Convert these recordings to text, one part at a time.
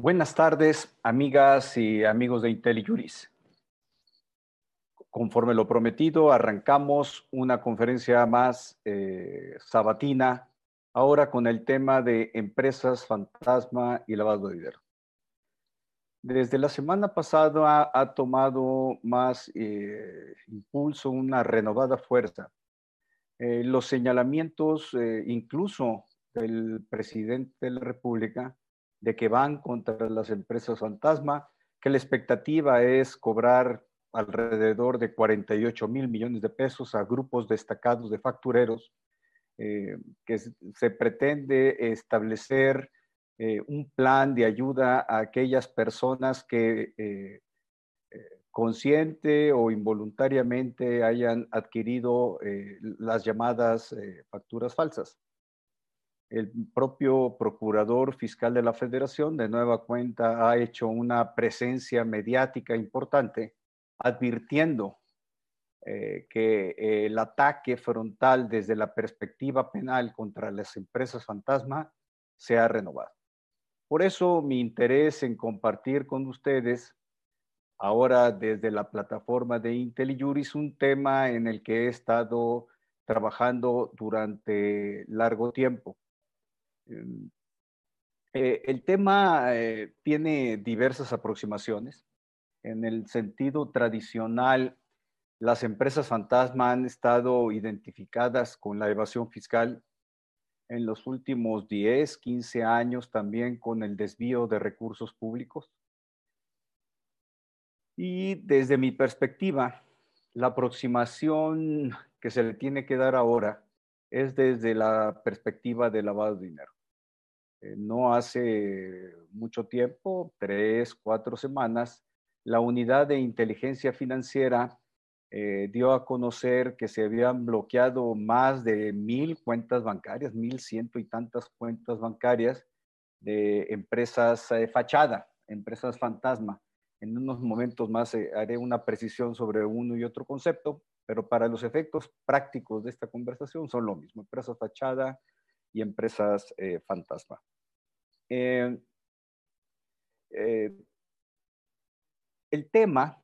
Buenas tardes, amigas y amigos de IntelliJuris. Conforme lo prometido, arrancamos una conferencia más eh, sabatina, ahora con el tema de empresas fantasma y lavado de dinero. Desde la semana pasada ha, tomado más eh, impulso una renovada fuerza. Eh, los señalamientos, incluso del presidente de la República, de que van contra las empresas fantasma, que la expectativa es cobrar alrededor de 48 mil millones de pesos a grupos destacados de factureros, eh, que se pretende establecer eh, un plan de ayuda a aquellas personas que eh, consciente o involuntariamente hayan adquirido las llamadas facturas falsas el propio procurador fiscal de la federación de nueva cuenta ha hecho una presencia mediática importante advirtiendo eh, que el ataque frontal desde la perspectiva penal contra las empresas fantasma se ha renovado. Por eso mi interés en compartir con ustedes ahora desde la plataforma de IntelliJuris un tema en el que he estado trabajando durante largo tiempo Em, eh, el tema eh, tiene diversas aproximaciones. En el sentido tradicional, las empresas fantasma han estado identificadas con la evasión fiscal en los últimos 10, 15 años también con el desvío de recursos públicos. Y desde mi perspectiva, la aproximación que se le tiene que dar ahora es desde la perspectiva de lavado de dinero. Eh, no hace mucho tiempo, tres, cuatro semanas, la unidad de inteligencia financiera eh, dio a conocer que se habían bloqueado más de mil cuentas bancarias, mil ciento y tantas cuentas bancarias de empresas eh, fachada, empresas fantasma. En unos momentos más haré una precisión sobre uno y otro concepto, pero para los efectos prácticos de esta conversación son lo mismo, empresas fachada, y empresas eh, fantasma. Eh, eh, el tema,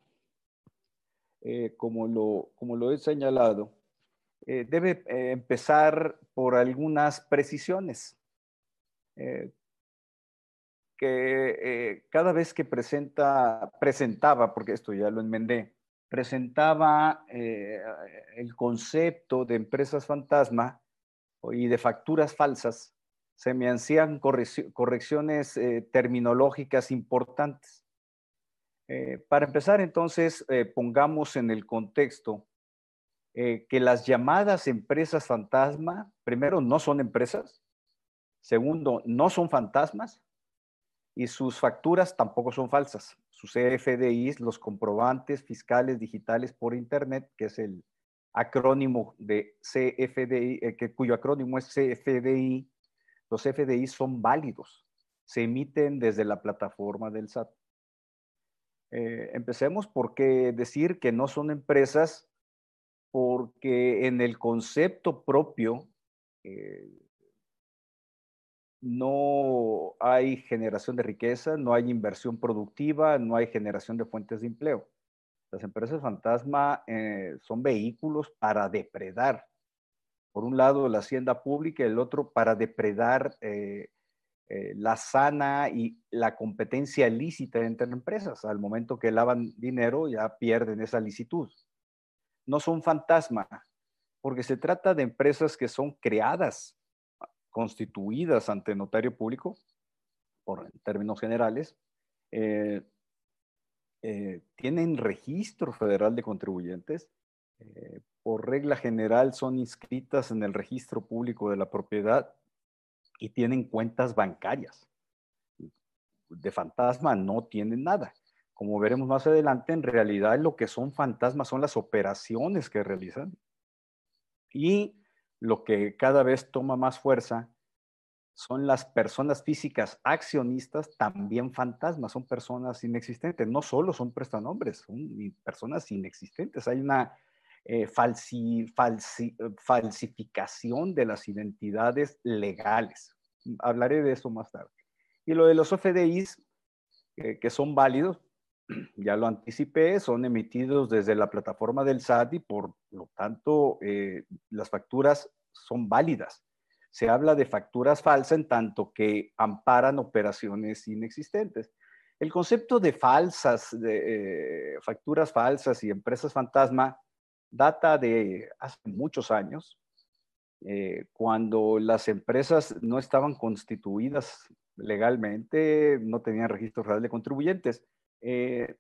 como, lo, como lo he señalado, debe empezar por algunas precisiones que cada vez que presenta, presentaba, porque esto ya lo enmendé, presentaba el concepto de empresas fantasma, y de facturas falsas, se me hacían correcciones eh, terminológicas importantes. Eh, para empezar, entonces, eh, pongamos en el contexto que las llamadas empresas fantasma, primero, no son empresas, segundo, no son fantasmas y sus facturas tampoco son falsas. Sus CFDIs, los comprobantes fiscales digitales por Internet, que es el, acrónimo de CFDI, eh, cuyo acrónimo es CFDI, los CFDI son válidos, se emiten desde la plataforma del SAT. Eh, empecemos por qué decir que no son empresas, porque en el concepto propio eh, no hay generación de riqueza, no hay inversión productiva, no hay generación de fuentes de empleo. Las empresas fantasma eh, son vehículos para depredar. Por un lado, la hacienda pública, el otro para depredar eh, eh, la sana y la competencia lícita entre empresas. Al momento que lavan dinero, ya pierden esa licitud. No son fantasma, porque se trata de empresas que son creadas, constituidas ante notario público, por términos generales, eh, tienen registro federal de contribuyentes. Eh, por regla general son inscritas en el registro público de la propiedad y tienen cuentas bancarias. De fantasma no tienen nada. Como veremos más adelante, en realidad lo que son fantasmas son las operaciones que realizan. Y lo que cada vez toma más fuerza son las personas físicas accionistas también fantasmas, son personas inexistentes, no solo son prestanombres, son personas inexistentes. Hay una eh, falsificación de las identidades legales. Hablaré de eso más tarde. Y lo de los OFDIs, que son válidos, ya lo anticipé, son emitidos desde la plataforma del SAT y por lo tanto eh, las facturas son válidas. Se habla de facturas falsas en tanto que amparan operaciones inexistentes. El concepto de falsas, eh, facturas falsas y empresas fantasma data de hace muchos años, eh, cuando las empresas no estaban constituidas legalmente, no tenían registro real de contribuyentes. Eh,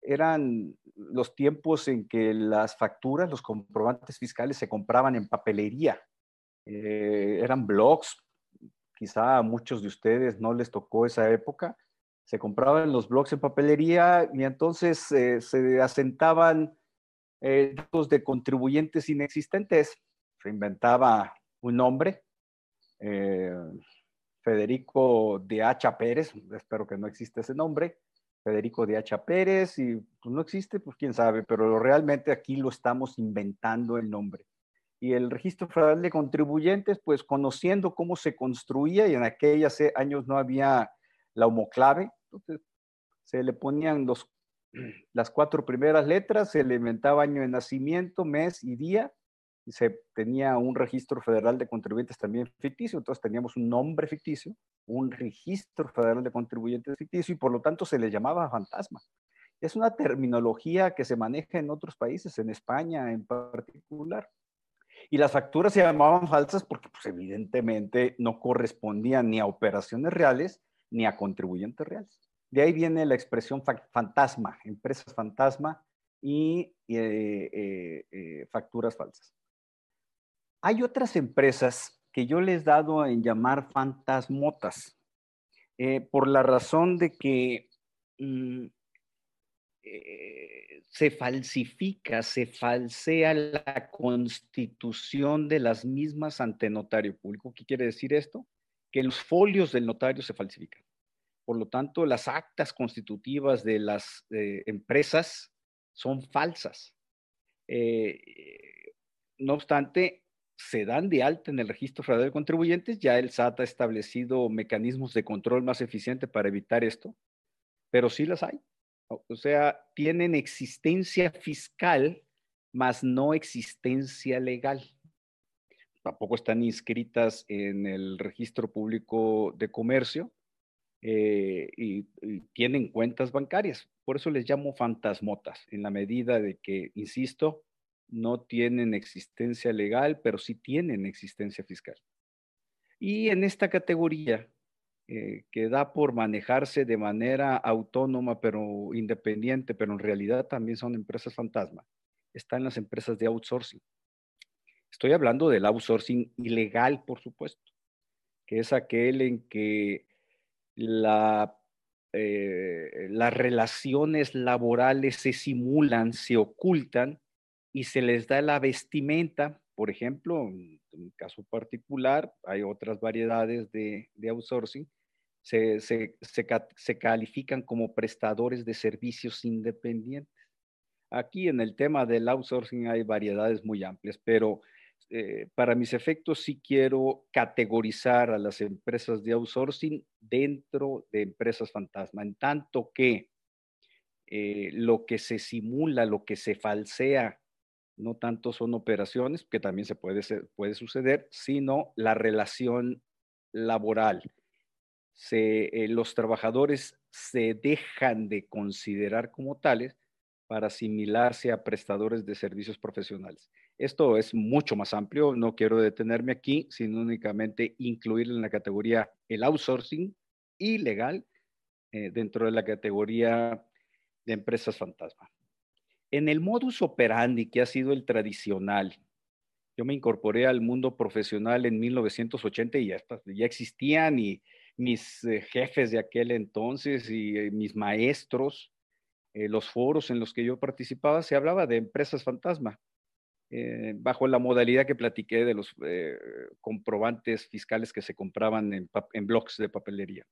eran los tiempos en que las facturas, los comprobantes fiscales se compraban en papelería. Eran blogs, quizá a muchos de ustedes no les tocó esa época, se compraban los blogs en papelería y entonces eh, se asentaban eh, de contribuyentes inexistentes. Se inventaba un nombre, eh, Federico de Hacha Pérez, espero que no existe ese nombre, Federico de Hacha Pérez, y pues, no existe, pues quién sabe, pero realmente aquí lo estamos inventando el nombre. Y el registro federal de contribuyentes, pues conociendo cómo se construía, y en aquellos años no había la homoclave, entonces, se le ponían los, las cuatro primeras letras, se le inventaba año de nacimiento, mes y día, y se tenía un registro federal de contribuyentes también ficticio, entonces teníamos un nombre ficticio, un registro federal de contribuyentes ficticio, y por lo tanto se le llamaba fantasma. Es una terminología que se maneja en otros países, en España en particular. Y las facturas se llamaban falsas porque pues, evidentemente no correspondían ni a operaciones reales ni a contribuyentes reales. De ahí viene la expresión fantasma, empresas fantasma y eh, eh, eh, facturas falsas. Hay otras empresas que yo les he dado en llamar fantasmotas, por la razón de que mm, se falsifica, se falsea la constitución de las mismas ante notario público. ¿Qué quiere decir esto? Que los folios del notario se falsifican. Por lo tanto, las actas constitutivas de las eh, empresas son falsas. Eh, no obstante, se dan de alta en el registro federal de contribuyentes. Ya el SAT ha establecido mecanismos de control más eficientes para evitar esto, pero sí las hay. O sea, tienen existencia fiscal, más no existencia legal. Tampoco están inscritas en el registro público de comercio, eh, y, tienen cuentas bancarias. Por eso les llamo fantasmotas, en la medida de que, insisto, no tienen existencia legal, pero sí tienen existencia fiscal. Y en esta categoría, eh, que da por manejarse de manera autónoma, pero independiente, pero en realidad también son empresas fantasma, están las empresas de outsourcing. Estoy hablando del outsourcing ilegal, por supuesto, que es aquel en que eh, las relaciones laborales se simulan, se ocultan y se les da la vestimenta. Por ejemplo, en un caso particular, hay otras variedades de, outsourcing, se, se, califican como prestadores de servicios independientes. Aquí en el tema del outsourcing hay variedades muy amplias, pero eh, para mis efectos sí quiero categorizar a las empresas de outsourcing dentro de empresas fantasma, en tanto que eh, lo que se simula, lo que se falsea, no tanto son operaciones, que también se puede, puede suceder, sino la relación laboral. Eh, los trabajadores se dejan de considerar como tales para asimilarse a prestadores de servicios profesionales. Esto es mucho más amplio, no quiero detenerme aquí, sino únicamente incluir en la categoría el outsourcing ilegal eh, dentro de la categoría de empresas fantasma. En el modus operandi, que ha sido el tradicional, yo me incorporé al mundo profesional en 1980 y ya, ya existían y mis eh, jefes de aquel entonces y eh, mis maestros, los foros en los que yo participaba, se hablaba de empresas fantasma. Eh, bajo la modalidad que platiqué de los eh, comprobantes fiscales que se compraban en, en de papelería.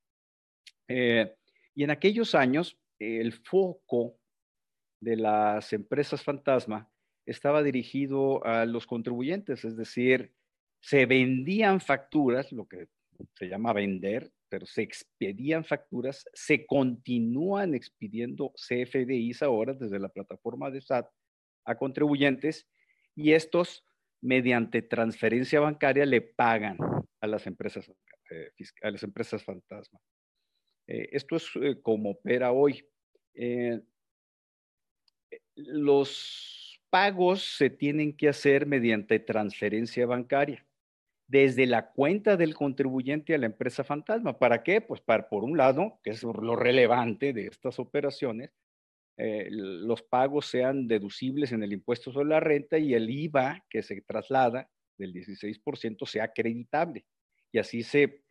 Eh, y en aquellos años, el foco de las empresas fantasma estaba dirigido a los contribuyentes, es decir, se vendían facturas, lo que se llama vender, pero se expedían facturas, se continúan expidiendo CFDIs ahora desde la plataforma de SAT a contribuyentes y estos mediante transferencia bancaria le pagan a las empresas, eh, a las empresas fantasma. Eh, esto es eh, como opera hoy. Los pagos se tienen que hacer mediante transferencia bancaria desde la cuenta del contribuyente a la empresa fantasma. ¿Para qué? Pues para, por un lado, que es lo relevante de estas operaciones, eh, los pagos sean deducibles en el impuesto sobre la renta y el IVA que se traslada del 16% sea acreditable. Y así se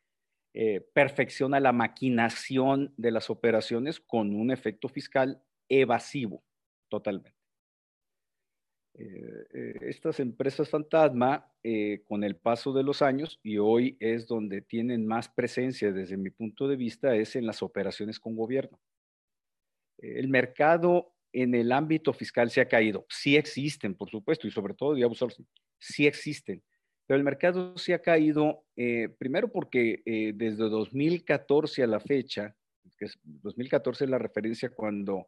eh, perfecciona la maquinación de las operaciones con un efecto fiscal evasivo totalmente. Eh, eh, estas empresas fantasma, eh, con el paso de los años, y hoy es donde tienen más presencia desde mi punto de vista, es en las operaciones con gobierno. el mercado en el ámbito fiscal se ha caído. Sí existen, por supuesto, y sobre todo, digamos, sí existen. Pero el mercado se ha caído, primero porque desde 2014 a la fecha, que es, 2014 es la referencia cuando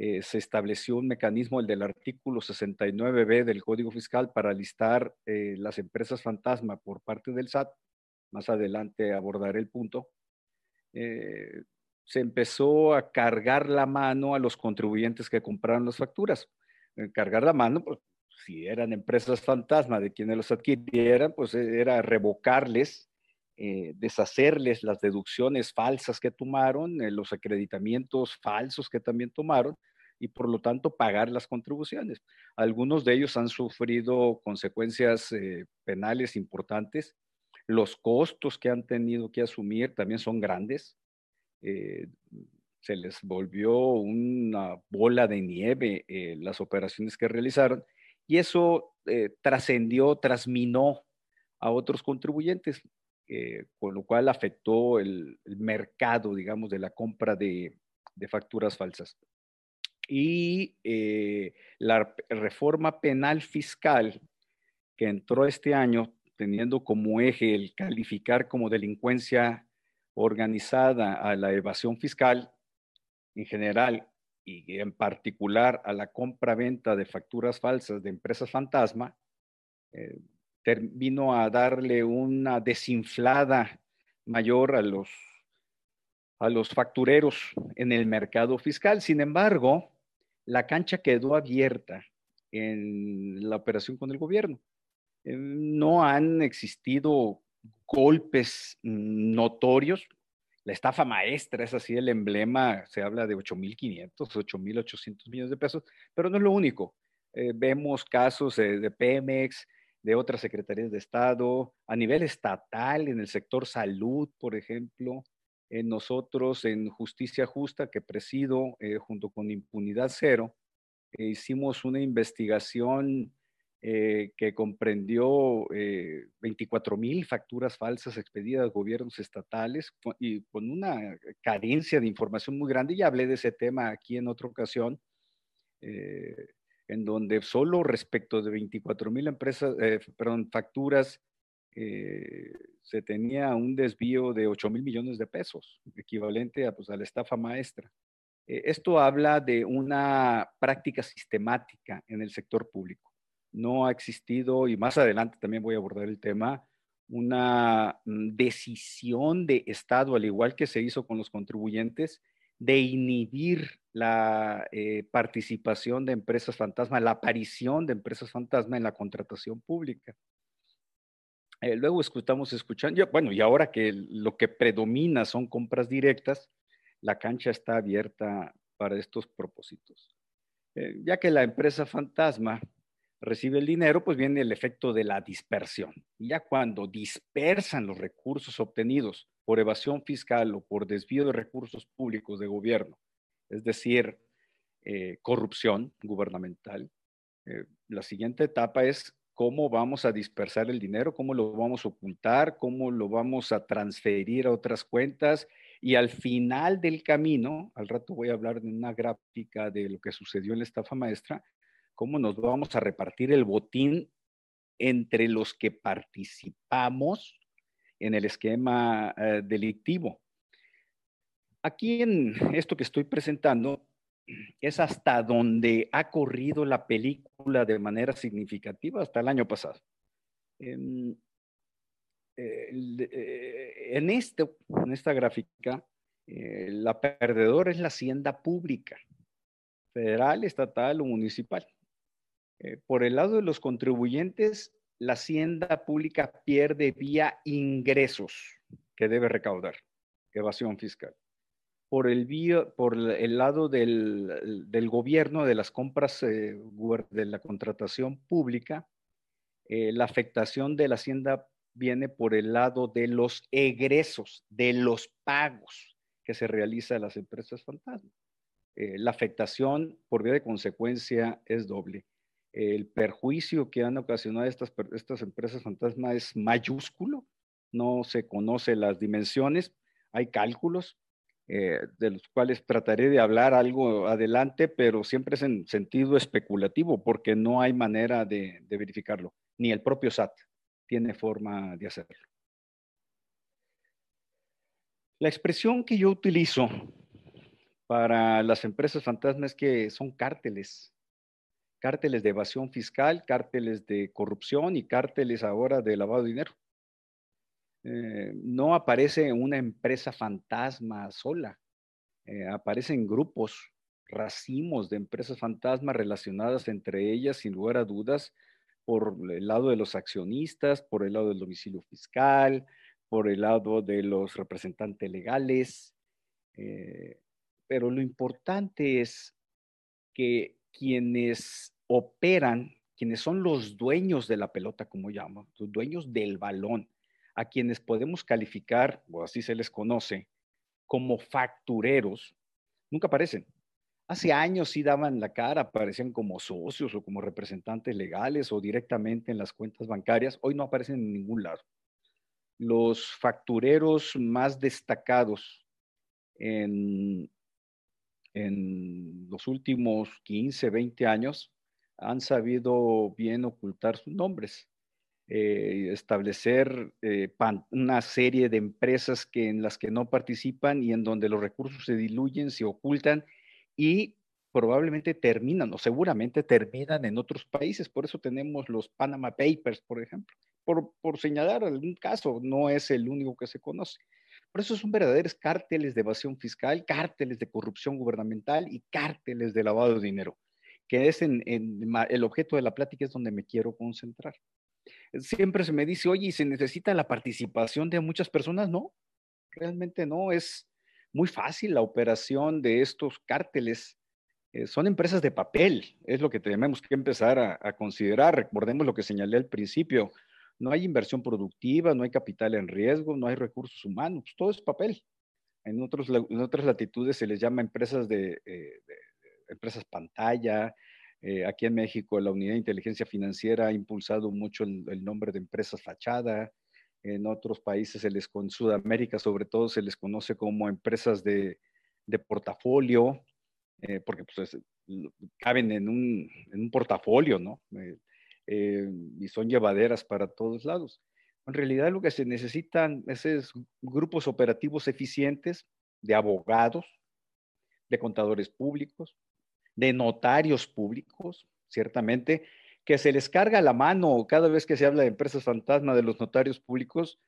eh, se estableció un mecanismo, el del artículo 69b del Código Fiscal, para listar eh, las empresas fantasma por parte del SAT. Más adelante abordaré el punto. Eh, se empezó a cargar la mano a los contribuyentes que compraron las facturas. cargar la mano, pues, si eran empresas fantasma de quienes los adquirieran, pues era revocarles deshacerles las deducciones falsas que tomaron, los acreditamientos falsos que también tomaron, y por lo tanto pagar las contribuciones. Algunos de ellos han sufrido consecuencias eh, penales importantes. Los costos que han tenido que asumir también son grandes. Eh, se les volvió una bola de nieve eh, las operaciones que realizaron y eso trascendió, trasminó a otros contribuyentes, con lo cual afectó el, mercado, digamos, de la compra de facturas falsas. Y eh, la reforma penal fiscal que entró este año teniendo como eje el calificar como delincuencia organizada a la evasión fiscal en general y en particular a la compra-venta de facturas falsas de empresas fantasma, eh, vino a darle una desinflada mayor a los, a los factureros en el mercado fiscal. Sin embargo, la cancha quedó abierta en la operación con el gobierno. Eh, no han existido golpes notorios. La estafa maestra es así el emblema, se habla de 8.500, 8.800 millones de pesos, pero no es lo único. Eh, vemos casos de Pemex, de otras secretarías de Estado, a nivel estatal, en el sector salud, por ejemplo, en nosotros en Justicia Justa, que presido eh, junto con Impunidad Cero, eh, hicimos una investigación eh, que comprendió 24 mil facturas falsas expedidas a gobiernos estatales y con una carencia de información muy grande. Ya hablé de ese tema aquí en otra ocasión, en donde solo respecto de 24 mil empresas, perdón, facturas eh, se tenía un desvío de 8 mil millones de pesos, equivalente a, pues, a la estafa maestra. Eh, esto habla de una práctica sistemática en el sector público. No ha existido, y más adelante también voy a abordar el tema, una mm, decisión de Estado, al igual que se hizo con los contribuyentes, de inhibir la eh, participación de empresas fantasma, la aparición de empresas fantasma en la contratación pública. Eh, luego estamos escuchando, bueno, y ahora que lo que predomina son compras directas, la cancha está abierta para estos propósitos. Eh, ya que la empresa fantasma recibe el dinero, pues viene el efecto de la dispersión. Ya cuando dispersan los recursos obtenidos por evasión fiscal o por desvío de recursos públicos de gobierno, es decir, eh, corrupción gubernamental, la siguiente etapa es cómo vamos a dispersar el dinero, cómo lo vamos a ocultar, cómo lo vamos a transferir a otras cuentas. Y al final del camino, al rato voy a hablar de una gráfica de lo que sucedió en la estafa maestra, cómo nos vamos a repartir el botín entre los que participamos en el esquema eh, delictivo. Aquí en esto que estoy presentando es hasta donde ha corrido la película de manera significativa hasta el año pasado. en, eh, este, en esta gráfica, la perdedora es la hacienda pública, federal, estatal o municipal. por el lado de los contribuyentes, la hacienda pública pierde vía ingresos que debe recaudar, evasión fiscal. Por el, lado del, gobierno, de las compras, eh, de la contratación pública, eh, la afectación de la hacienda viene por el lado de los egresos, de los pagos que se realiza a las empresas fantasma. Eh, la afectación por vía de consecuencia es doble el perjuicio que han ocasionado estas, estas empresas fantasma es mayúsculo, no se conoce las dimensiones, hay cálculos eh, de los cuales trataré de hablar algo adelante, pero siempre es en sentido especulativo porque no hay manera de, verificarlo, ni el propio SAT tiene forma de hacerlo. La expresión que yo utilizo para las empresas fantasmas es que son cárteles, cárteles de evasión fiscal, cárteles de corrupción y cárteles ahora de lavado de dinero. Eh, no aparece una empresa fantasma sola, eh, aparecen grupos, racimos de empresas fantasmas relacionadas entre ellas, sin lugar a dudas, por el lado de los accionistas, por el lado del domicilio fiscal, por el lado de los representantes legales. Eh, pero lo importante es que quienes operan, quienes son los dueños de la pelota, como llamo, los dueños del balón, a quienes podemos calificar, o así se les conoce, como factureros, nunca aparecen. Hace años sí daban la cara, aparecían como socios o como representantes legales o directamente en las cuentas bancarias. Hoy no aparecen en ningún lado. Los factureros más destacados en en los últimos 15, 20 años han sabido bien ocultar sus nombres, eh, establecer eh, una serie de empresas que, en las que no participan y en donde los recursos se diluyen, se ocultan y probablemente terminan o seguramente terminan en otros países. Por eso tenemos los Panama Papers, por ejemplo. Por, señalar algún caso, no es el único que se conoce. Por eso son verdaderos cárteles de evasión fiscal, cárteles de corrupción gubernamental y cárteles de lavado de dinero, que es el objeto de la plática es donde me quiero concentrar. Siempre se me dice, oye, ¿y se necesita la participación de muchas personas? No, realmente no, es muy fácil la operación de estos cárteles. Eh, son empresas de papel, es lo que tenemos que empezar a, considerar. Recordemos lo que señalé al principio, no hay inversión productiva, no hay capital en riesgo, no hay recursos humanos, todo es papel. En, otras latitudes se les llama empresas de, eh, empresas pantalla. Eh, aquí en México la Unidad de Inteligencia Financiera ha impulsado mucho el, nombre de empresas fachada. En otros países, se les, con Sudamérica sobre todo, se les conoce como empresas de, portafolio, eh, porque pues, caben en un, en un portafolio, ¿no? Eh, y son llevaderas para todos lados. En realidad lo que se necesitan es, grupos operativos eficientes de abogados, de contadores públicos, de notarios públicos, ciertamente, que se les carga la mano cada vez que se habla de empresas fantasma de los notarios públicos.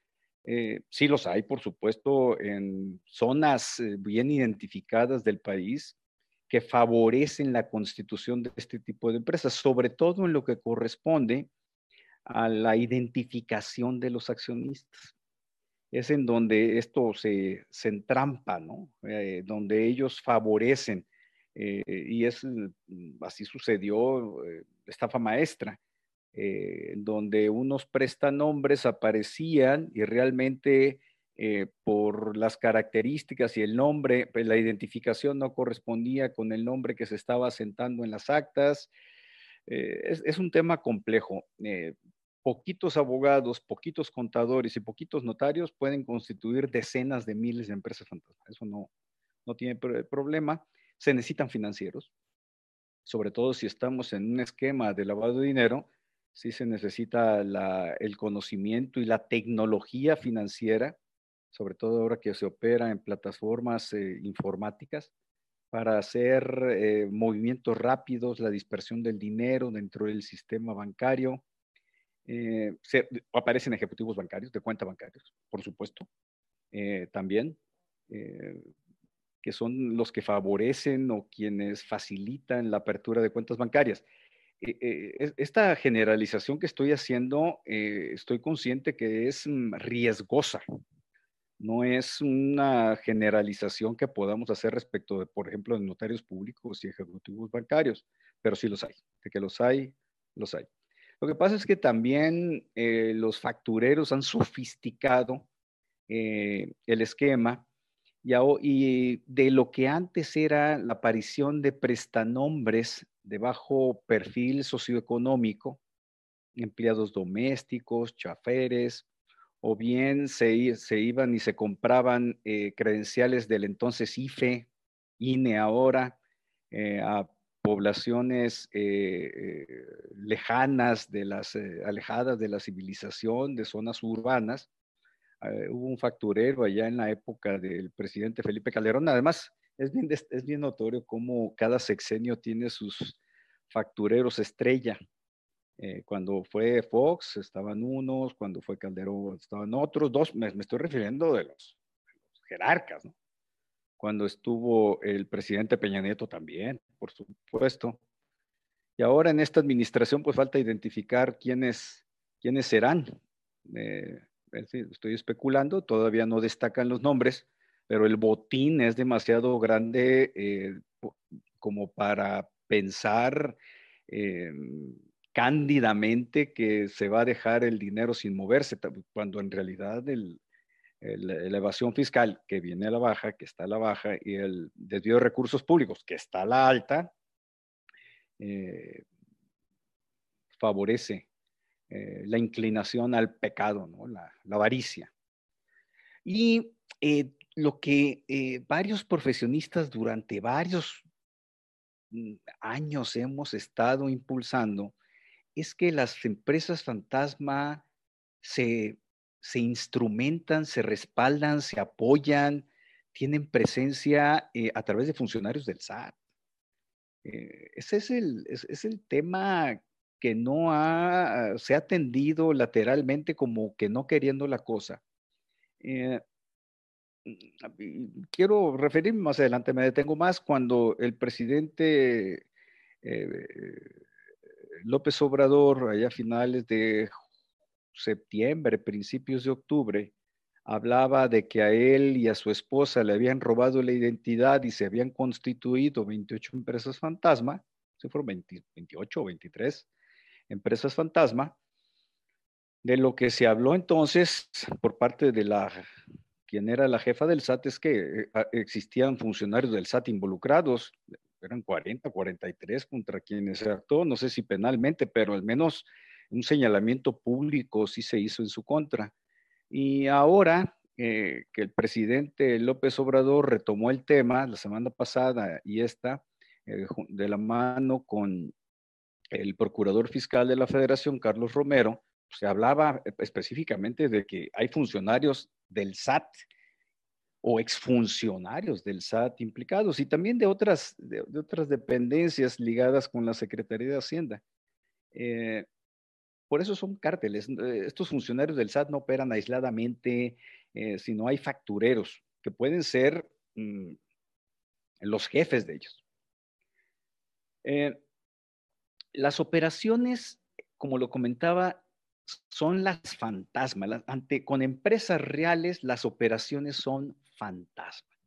Eh, sí los hay, por supuesto, en zonas eh, bien identificadas del país, que favorecen la constitución de este tipo de empresas, sobre todo en lo que corresponde a la identificación de los accionistas. Es en donde esto se, se entrampa, ¿no? Eh, donde ellos favorecen. Eh, y es mm, así sucedió eh, estafa maestra, donde unos prestanombres aparecían y realmente eh, por las características y el nombre, pues la identificación no correspondía con el nombre que se estaba asentando en las actas. Eh, es, un tema complejo. Eh, poquitos abogados, poquitos contadores y poquitos notarios pueden constituir decenas de miles de empresas fantasmas. Eso no, no tiene problema. Se necesitan financieros, sobre todo si estamos en un esquema de lavado de dinero, sí se necesita el conocimiento y la tecnología financiera, sobre todo ahora que se opera en plataformas eh, informáticas, para hacer eh, movimientos rápidos, la dispersión del dinero dentro del sistema bancario. Eh, aparecen ejecutivos bancarios, de cuenta bancarios, por supuesto, también, que son los que favorecen o quienes facilitan la apertura de cuentas bancarias. Eh, eh, esta generalización que estoy haciendo, eh, estoy consciente que es mm, riesgosa. No es una generalización que podamos hacer respecto de, por ejemplo, de notarios públicos y ejecutivos bancarios, pero sí los hay. De que los hay, los hay. Lo que pasa es que también los factureros han sofisticado el esquema y, de lo que antes era la aparición de prestanombres de bajo perfil socioeconómico, empleados domésticos, chaferes, o bien se, iban y se compraban eh, credenciales del entonces IFE, INE ahora, eh, a poblaciones eh, lejanas, de las, alejadas de la civilización, de zonas urbanas, eh, hubo un facturero allá en la época del presidente Felipe Calderón. Además, es bien, es bien notorio cómo cada sexenio tiene sus factureros estrella. Eh, cuando fue Fox estaban unos, cuando fue Calderón estaban otros, dos, me, estoy refiriendo de los, jerarcas, ¿no? Cuando estuvo el presidente Peña Nieto también, por supuesto. Y ahora en esta administración pues falta identificar quiénes, quiénes serán. Eh, estoy especulando, todavía no destacan los nombres, pero el botín es demasiado grande eh, como para pensar eh, cándidamente que se va a dejar el dinero sin moverse, cuando en realidad la evasión fiscal que viene a la baja, que está a la baja, y el desvío de recursos públicos, que está a la alta, eh, favorece eh, la inclinación al pecado, ¿no? la, avaricia. Y eh, lo que eh, varios profesionistas durante varios mm, años hemos estado impulsando es que las empresas fantasma se, se instrumentan, se respaldan, se apoyan, tienen presencia a través de funcionarios del SAT. ese es el, es el tema que no ha, se ha tendido lateralmente como que no queriendo la cosa. Eh, quiero referirme más adelante, me detengo más cuando el presidente eh, López Obrador, allá a finales de septiembre, principios de octubre, hablaba de que a él y a su esposa le habían robado la identidad y se habían constituido 28 empresas fantasma, se fueron 28 o 23, empresas fantasma, de lo que se habló entonces por parte de la, quien era la jefa del SAT, es que eh, existían funcionarios del SAT involucrados, eran 40, 43 contra quienes se actuó, no sé si penalmente, pero al menos un señalamiento público sí se hizo en su contra. Y ahora eh, que el presidente López Obrador retomó el tema la semana pasada y esta, eh, de la mano con el procurador fiscal de la federación, Carlos Romero, se hablaba específicamente de que hay funcionarios del SAT o exfuncionarios del SAT implicados y también de otras, de, otras dependencias ligadas con la Secretaría de Hacienda. Eh, por eso son cárteles. Eh, estos funcionarios del SAT no operan aisladamente, eh, sino hay factureros que pueden ser mm, los jefes de ellos. Las operaciones, como lo comentaba, son las fantasmas. ante, con empresas reales, las operaciones son fantasmas.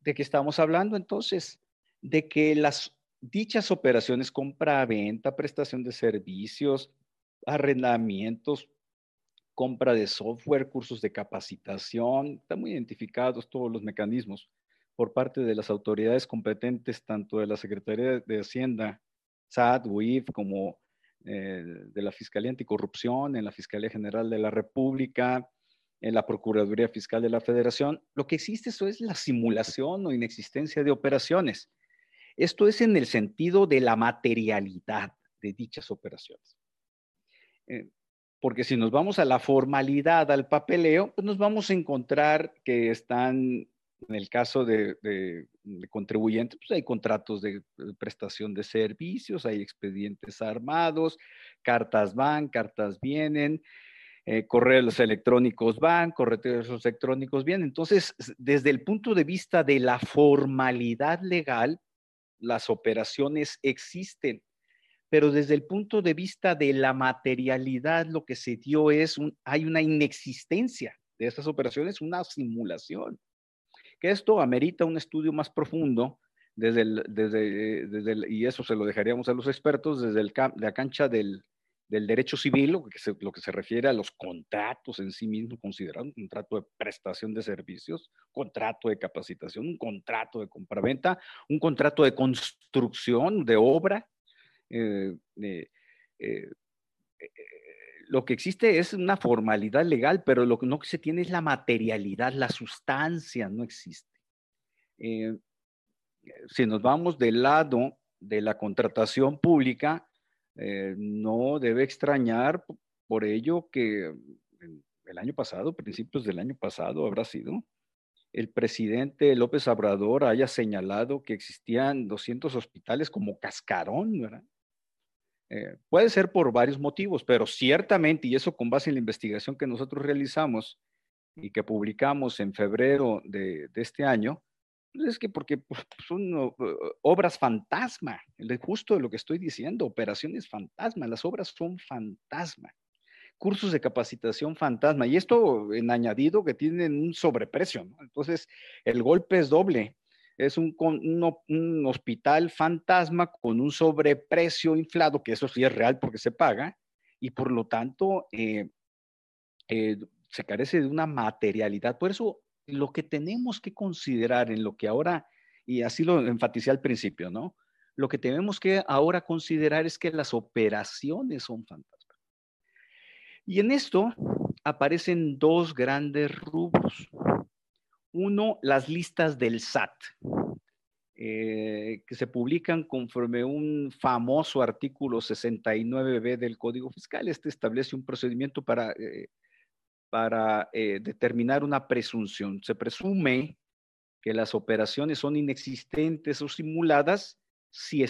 ¿De qué estamos hablando entonces? De que las dichas operaciones, compra, venta, prestación de servicios, arrendamientos, compra de software, cursos de capacitación, están muy identificados todos los mecanismos por parte de las autoridades competentes, tanto de la Secretaría de Hacienda SAT, UIF, como eh, de la Fiscalía Anticorrupción, en la Fiscalía General de la República, en la Procuraduría Fiscal de la Federación. Lo que existe eso es la simulación o inexistencia de operaciones. Esto es en el sentido de la materialidad de dichas operaciones. Eh, porque si nos vamos a la formalidad, al papeleo, pues nos vamos a encontrar que están, en el caso de, contribuyentes, pues hay contratos de prestación de servicios, hay expedientes armados, cartas van, cartas vienen, eh, correos electrónicos van, correos electrónicos vienen. Entonces, desde el punto de vista de la formalidad legal, las operaciones existen pero desde el punto de vista de la materialidad, lo que se dio es, un, hay una inexistencia de estas operaciones, una simulación. Que esto amerita un estudio más profundo, desde, el, desde, desde y eso se lo dejaríamos a los expertos, desde el, la cancha del, del derecho civil, lo que, se, lo que se refiere a los contratos en sí mismos, considerado un contrato de prestación de servicios, contrato de capacitación, un contrato de compraventa, un contrato de construcción, de obra, eh, eh, eh, lo que existe es una formalidad legal, pero lo que no se tiene es la materialidad, la sustancia no existe. si nos vamos del lado de la contratación pública, no debe extrañar por ello que el año pasado, principios del año pasado habrá sido, el presidente López Obrador haya señalado que existían 200 hospitales como cascarón, ¿verdad? Eh, puede ser por varios motivos, pero ciertamente, y eso con base en la investigación que nosotros realizamos y que publicamos en febrero de, este año, pues es que porque pues, son uh, obras fantasma, justo de lo que estoy diciendo, operaciones fantasma, las obras son fantasma, cursos de capacitación fantasma, y esto en añadido que tienen un sobreprecio, entonces el golpe es doble, es un, un, hospital fantasma con un sobreprecio inflado, que eso sí es real porque se paga, y por lo tanto eh, eh, se carece de una materialidad. Por eso lo que tenemos que considerar en lo que ahora, y así lo enfaticé al principio, ¿no? Lo que tenemos que ahora considerar es que las operaciones son fantasmas. Y en esto aparecen dos grandes rubros. Uno, las listas del SAT, eh, que se publican conforme un famoso artículo 69b del Código Fiscal. Este establece un procedimiento para, eh, para eh, determinar una presunción. Se presume que las operaciones son inexistentes o simuladas si,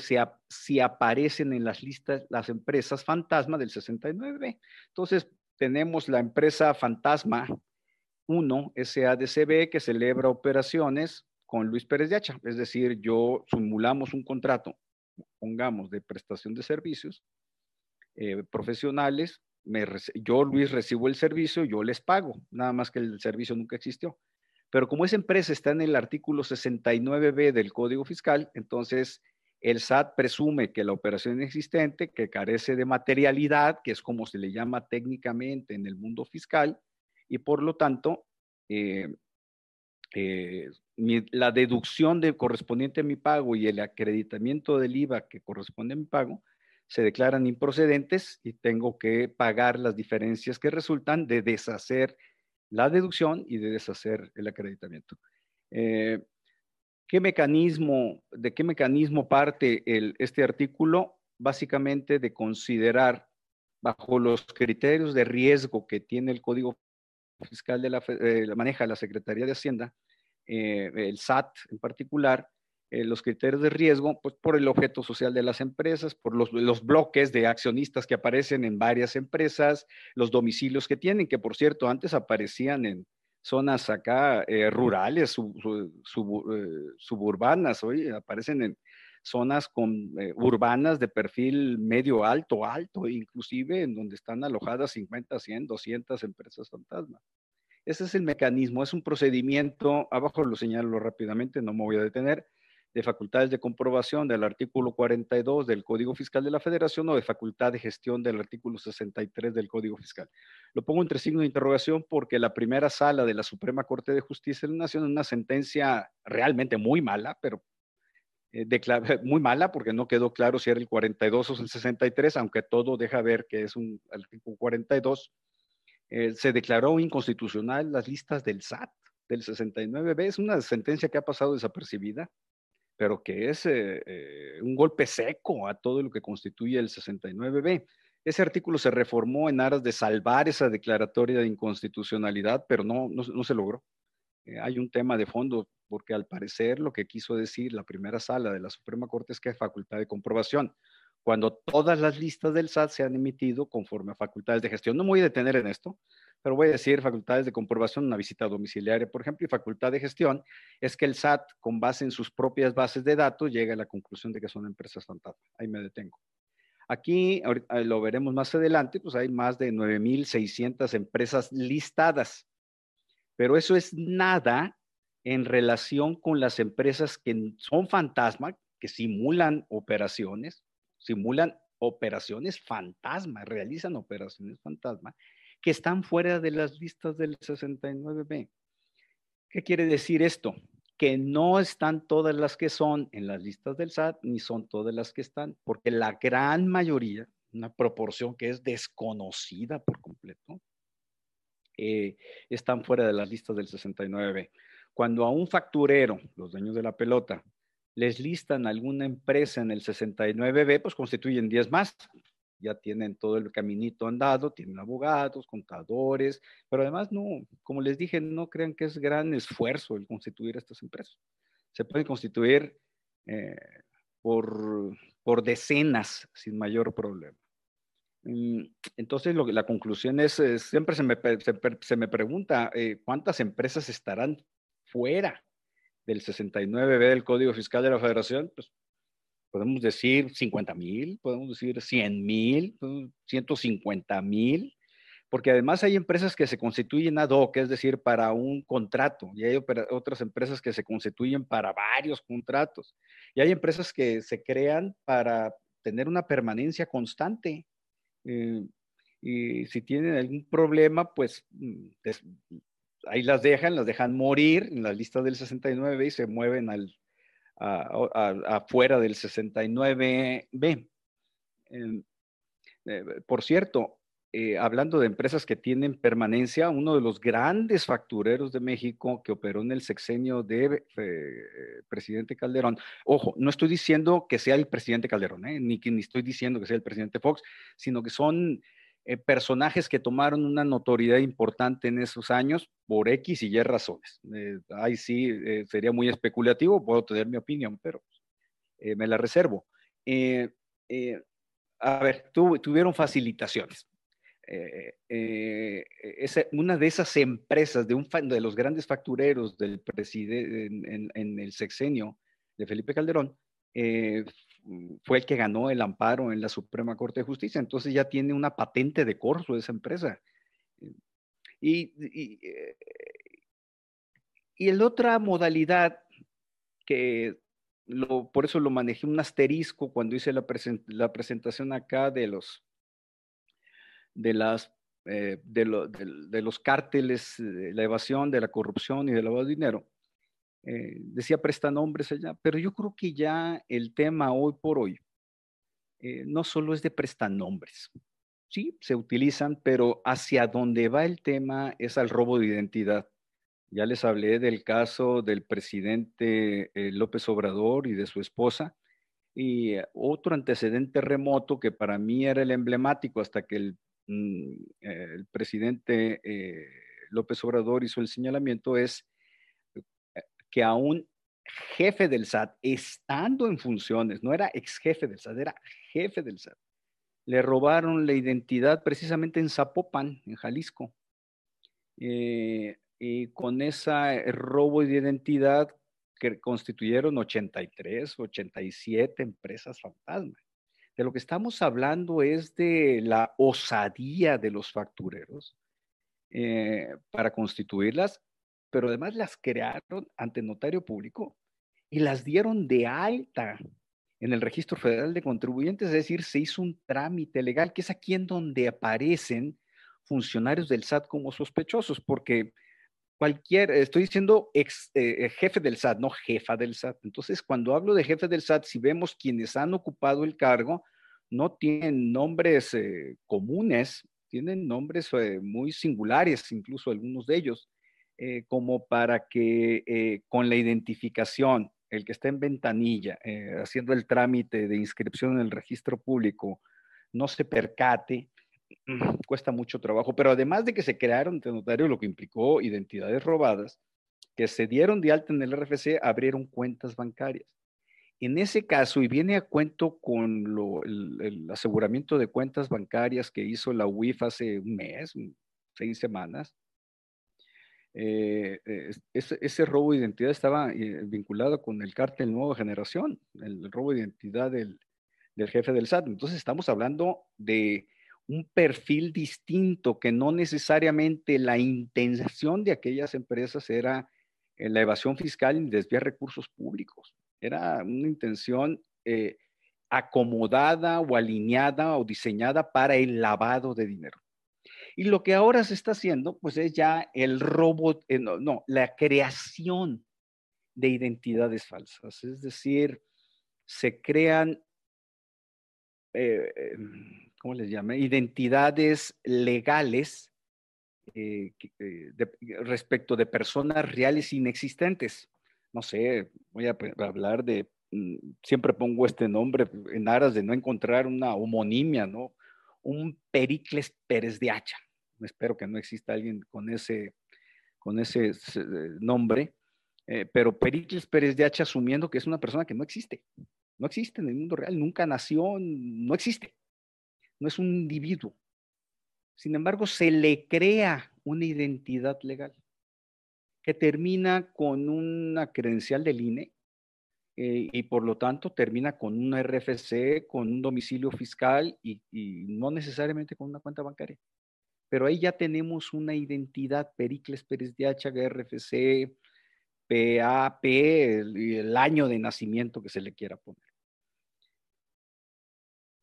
si aparecen en las listas las empresas fantasma del 69b. Entonces, tenemos la empresa fantasma 1 SADCB que celebra operaciones con Luis Pérez de Hacha. Es decir, yo simulamos un contrato, pongamos, de prestación de servicios eh, profesionales. yo, Luis, recibo el servicio, yo les pago, nada más que el servicio nunca existió. Pero como esa empresa está en el artículo 69b del Código Fiscal, entonces el SAT presume que la operación existente, que carece de materialidad, que es como se le llama técnicamente en el mundo fiscal, y por lo tanto, eh, eh, la deducción de, correspondiente a mi pago y el acreditamiento del IVA que corresponde a mi pago se declaran improcedentes y tengo que pagar las diferencias que resultan de deshacer la deducción y de deshacer el acreditamiento. Eh, ¿qué mecanismo, ¿De qué mecanismo parte este artículo? Básicamente de considerar bajo los criterios de riesgo que tiene el Código fiscal de la, eh, maneja la Secretaría de Hacienda, eh, el SAT en particular, eh, los criterios de riesgo, pues por el objeto social de las empresas, por los, los, bloques de accionistas que aparecen en varias empresas, los domicilios que tienen, que por cierto antes aparecían en zonas acá rurales, suburbanas, hoy aparecen en zonas con, urbanas de perfil medio alto, alto, inclusive en donde están alojadas 50, 100, 200 empresas fantasma. Ese es el mecanismo, es un procedimiento, abajo lo señalo rápidamente, no me voy a detener, de facultades de comprobación del artículo 42 del Código Fiscal de la Federación o de facultad de gestión del artículo 63 del Código Fiscal. Lo pongo entre signo de interrogación porque la primera sala de la Suprema Corte de Justicia de la Nación, una sentencia realmente muy mala, pero eh, muy mala porque no quedó claro si era el 42 o el 63, aunque todo deja ver que es un artículo 42, eh, se declaró inconstitucional las listas del SAT del 69B. Es una sentencia que ha pasado desapercibida, pero que es eh, un golpe seco a todo lo que constituye el 69B. Ese artículo se reformó en aras de salvar esa declaratoria de inconstitucionalidad, pero no, no, se logró. Eh, hay un tema de fondo, porque al parecer lo que quiso decir la primera sala de la Suprema Corte es que hay facultad de comprobación, cuando todas las listas del SAT se han emitido conforme a facultades de gestión. No me voy a detener en esto, pero voy a decir facultades de comprobación, una visita domiciliaria, por ejemplo, y facultad de gestión, es que el SAT, con base en sus propias bases de datos, llega a la conclusión de que son empresas fantasma. Ahí me detengo. Aquí, lo veremos más adelante, pues hay más de 9.600 empresas listadas, pero eso es nada en relación con las empresas que son fantasma, que simulan operaciones, simulan operaciones fantasma, realizan operaciones fantasma, que están fuera de las listas del 69B. ¿Qué quiere decir esto? Que no están todas las que son en las listas del SAT, ni son todas las que están, porque la gran mayoría, una proporción que es desconocida por completo, eh, están fuera de las listas del 69B. Cuando a un facturero, los dueños de la pelota, les listan alguna empresa en el 69B, pues constituyen 10 más ya tienen todo el caminito andado, tienen abogados, contadores, pero además no, como les dije, no crean que es gran esfuerzo el constituir estas empresas. Se pueden constituir eh, por, por, decenas sin mayor problema. Mm, entonces, lo, la conclusión es, siempre se me, se, me pregunta, eh, ¿cuántas empresas estarán fuera del 69B del Código Fiscal de la Federación? Pues podemos decir 50 mil, podemos decir 100 mil, 150 mil, porque además hay empresas que se constituyen ad hoc, es decir, para un contrato, y hay otras empresas que se constituyen para varios contratos, y hay empresas que se crean para tener una permanencia constante. Eh, y si tienen algún problema, pues mm, ahí las dejan, las dejan morir en la lista del 69 y se mueven al afuera del 69B. Em, eh, por cierto, eh, hablando de empresas que tienen permanencia, uno de los grandes factureros de México que operó en el sexenio de eh, presidente Calderón, ojo, no estoy diciendo que sea el presidente Calderón, ni, ni estoy diciendo que sea el presidente Fox, sino que son eh, personajes que tomaron una notoriedad importante en esos años por X y Y razones. Eh, ahí sí eh, sería muy especulativo, puedo tener mi opinión, pero me la reservo. a ver, tuvieron facilitaciones. una de esas empresas, de, un, de los grandes factureros del presidente en, en, el sexenio de Felipe Calderón, fue el que ganó el amparo en la Suprema Corte de Justicia, entonces ya tiene una patente de corso esa empresa. Y, y, eh, y la otra modalidad que por eso lo manejé un asterisco cuando hice la, la presentación acá de los de las eh, de, los cárteles, de la evasión, de la corrupción y del lavado de dinero, eh, decía prestanombres allá, pero yo creo que ya el tema hoy por hoy eh, no solo es de prestanombres, sí, se utilizan, pero hacia donde va el tema es al robo de identidad. Ya les hablé del caso del presidente eh, López Obrador y de su esposa. Y otro antecedente remoto que para mí era el emblemático hasta que el, mm, el presidente López Obrador hizo el señalamiento es que a un jefe del SAT, estando en funciones, no era ex jefe del SAT, era jefe del SAT, le robaron la identidad precisamente en Zapopan, en Jalisco. Eh, y con ese robo de identidad que constituyeron 83, 87 empresas fantasmas. De lo que estamos hablando es de la osadía de los factureros eh, para constituirlas pero además las crearon ante notario público y las dieron de alta en el registro federal de contribuyentes, es decir, se hizo un trámite legal, que es aquí en donde aparecen funcionarios del SAT como sospechosos, porque cualquier, estoy diciendo ex, eh, eh, jefe del SAT, no jefa del SAT. Entonces, cuando hablo de jefe del SAT, si vemos quienes han ocupado el cargo, no tienen nombres eh, comunes, tienen nombres muy singulares, incluso algunos de ellos. Eh, como para que eh, con la identificación, el que está en ventanilla, eh, haciendo el trámite de inscripción en el registro público, no se percate, cuesta mucho trabajo, pero además de que se crearon ante notario, lo que implicó identidades robadas, que se dieron de alta en el RFC, abrieron cuentas bancarias. En ese caso, y viene a cuento con el, aseguramiento de cuentas bancarias que hizo la UIF hace un mes, seis semanas, eh, ese, robo de identidad estaba eh, vinculado con el cártel Nueva Generación, el robo de identidad del, del jefe del SAT. Entonces estamos hablando de un perfil distinto que no necesariamente la intención de aquellas empresas era eh, la evasión fiscal y desviar recursos públicos. Era una intención eh, acomodada o alineada o diseñada para el lavado de dinero. Y lo que ahora se está haciendo, pues es ya el robo, eh, no, la creación de identidades falsas. Es decir, se crean ¿cómo les llama? Identidades legales eh, eh, respecto de personas reales inexistentes. No sé, voy a hablar de, mm, siempre pongo este nombre en aras de no encontrar una homonimia, ¿no? Un Pericles Pérez de Hacha. Espero que no exista alguien con ese, con ese nombre, eh, pero Pericles Pérez de Hacha asumiendo que es una persona que no existe, no existe en el mundo real, nunca nació, no existe no es un individuo. Sin embargo, se le crea una identidad legal que termina con una credencial del INE eh, y por lo tanto termina con una RFC, con un domicilio fiscal y, no necesariamente con una cuenta bancaria. Pero ahí ya tenemos una identidad, Pericles Pérez de Hachaga, RFC, PAP, el, el año de nacimiento que se le quiera poner.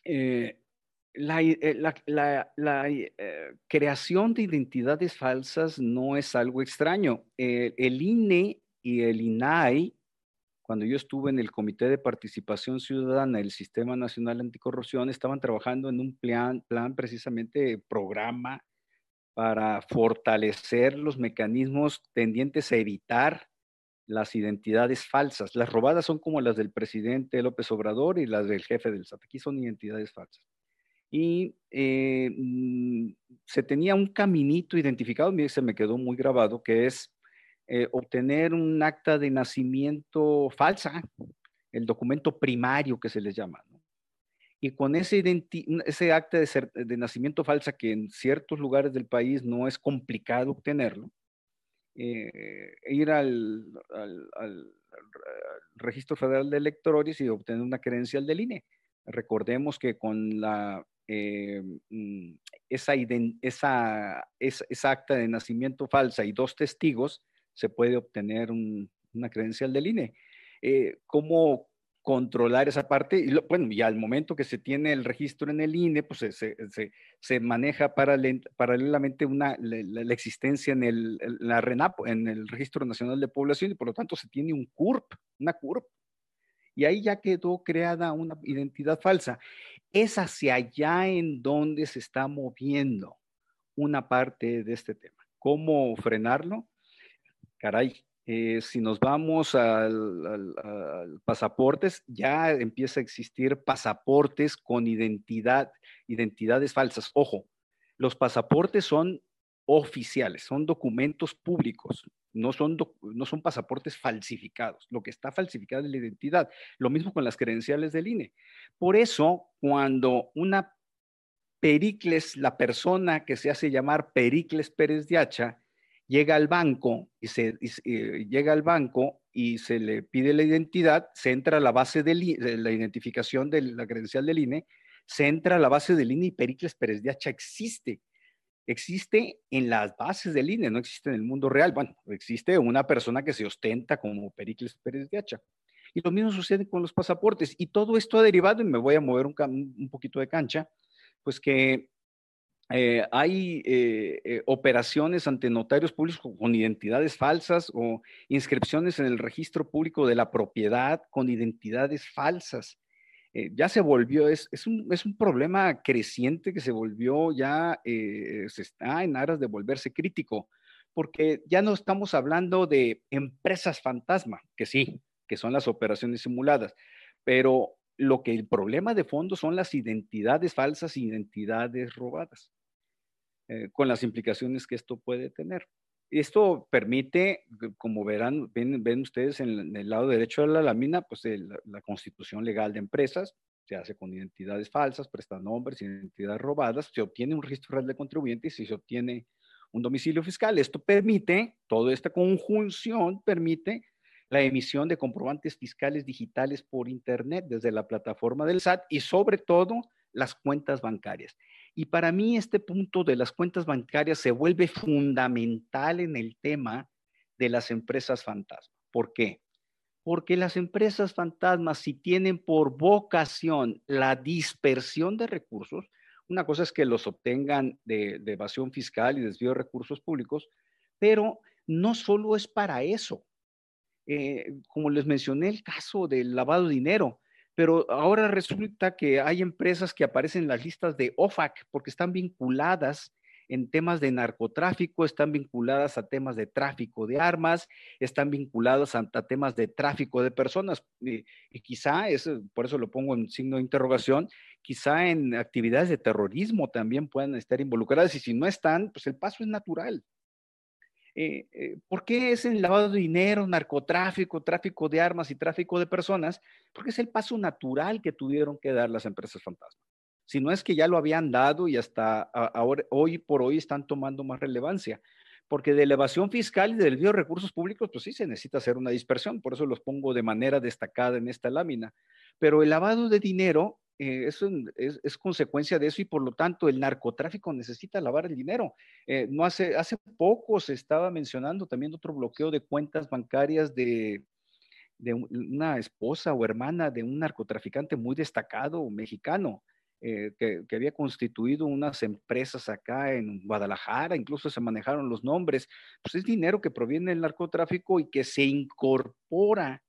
Eh, la, eh, eh, creación de identidades falsas no es algo extraño. Eh, el INE y el INAI, cuando yo estuve en el Comité de Participación Ciudadana del Sistema Nacional Anticorrupción, estaban trabajando en un plan, plan precisamente programa para fortalecer los mecanismos tendientes a evitar las identidades falsas. Las robadas son como las del presidente López Obrador y las del jefe del SAT. Aquí son identidades falsas y eh, mm, se tenía un caminito identificado, se me quedó muy grabado, que es eh, obtener un acta de nacimiento falsa, el documento primario que se les llama. Y con ese, ese acta de, de, nacimiento falsa, que en ciertos lugares del país no es complicado obtenerlo, eh, ir al, al, al, Registro Federal de Electores y obtener una credencial del INE. Recordemos que con la eh, mm, esa, esa, esa, acta de nacimiento falsa y dos testigos, se puede obtener una credencial del INE. Eh, ¿Cómo controlar esa parte? Y bueno, y al momento que se tiene el registro en el INE, pues se, se, se maneja paralelamente una, la, existencia en el, la RENAP, en el Registro Nacional de Población, y por lo tanto se tiene un CURP, una CURP. Y ahí ya quedó creada una identidad falsa es hacia allá en donde se está moviendo una parte de este tema. ¿Cómo frenarlo? Caray, eh, si nos vamos al, pasaportes, ya empieza a existir pasaportes con identidad, identidades falsas. Ojo, los pasaportes son oficiales, son documentos públicos, no son, no son pasaportes falsificados. Lo que está falsificado es la identidad. Lo mismo con las credenciales del INE. Por eso, cuando una Pericles, la persona que se hace llamar Pericles Pérez de llega al banco y se llega al banco y se le pide la identidad, se entra a la base de la identificación de la credencial del INE, se entra a la base del INE y Pericles Pérez de Hacha existe existe en las bases del INE, no existe en el mundo real. Bueno, existe una persona que se ostenta como Pericles Pérez de Hacha. Y lo mismo sucede con los pasaportes. Y todo esto ha derivado, y me voy a mover un, un poquito de cancha, pues que eh, hay eh, eh, operaciones ante notarios públicos con identidades falsas o inscripciones en el registro público de la propiedad con identidades falsas. Eh, ya se volvió, es, es, un, es, un, problema creciente que se volvió ya, se está en aras de volverse crítico, porque ya no estamos hablando de empresas fantasma, que sí, que son las operaciones simuladas, pero lo que el problema de fondo son las identidades falsas, identidades robadas, eh, con las implicaciones que esto puede tener. Esto permite, como verán, ven, ustedes en, el lado derecho de la lámina, pues la constitución legal de empresas, se hace con identidades falsas, prestanombres, identidades robadas, se obtiene un registro real de contribuyentes y se obtiene un domicilio fiscal. Esto permite, toda esta conjunción permite la emisión de comprobantes fiscales digitales por Internet desde la plataforma del SAT y sobre todo las cuentas bancarias. Y para mí este punto de las cuentas bancarias se vuelve fundamental en el tema de las empresas fantasma. ¿Por qué? Porque las empresas fantasmas, si tienen por vocación la dispersión de recursos, una cosa es que los obtengan de, evasión fiscal y desvío de recursos públicos, pero no solo es para eso. Eh, como les mencioné, el caso del lavado de dinero, pero ahora resulta que hay empresas que aparecen en las listas de OFAC porque están vinculadas en temas de narcotráfico, están vinculadas a temas de tráfico de armas, están vinculadas a, temas de tráfico de personas. Y, quizá, es, por eso lo pongo en signo de interrogación, quizá en actividades de terrorismo también puedan estar involucradas y si no están, pues el paso es natural. Eh, eh, ¿Por qué es el lavado de dinero, narcotráfico, tráfico de armas y tráfico de personas? Porque es el paso natural que tuvieron que dar las empresas fantasma si no es que ya lo habían dado y hasta hoy por hoy están tomando más relevancia. Porque de elevación fiscal y del de recursos públicos, pues sí se necesita hacer una dispersión, por eso los pongo de manera destacada en esta lámina. Pero el lavado de dinero eh, es, consecuencia de eso y por lo tanto el narcotráfico necesita lavar el dinero. Eh, no hace, hace poco se estaba mencionando también otro bloqueo de cuentas bancarias de, de una esposa o hermana de un narcotraficante muy destacado mexicano. Eh, que, había constituido unas empresas acá en Guadalajara, incluso se manejaron los nombres, pues es dinero que proviene del narcotráfico y que se incorpora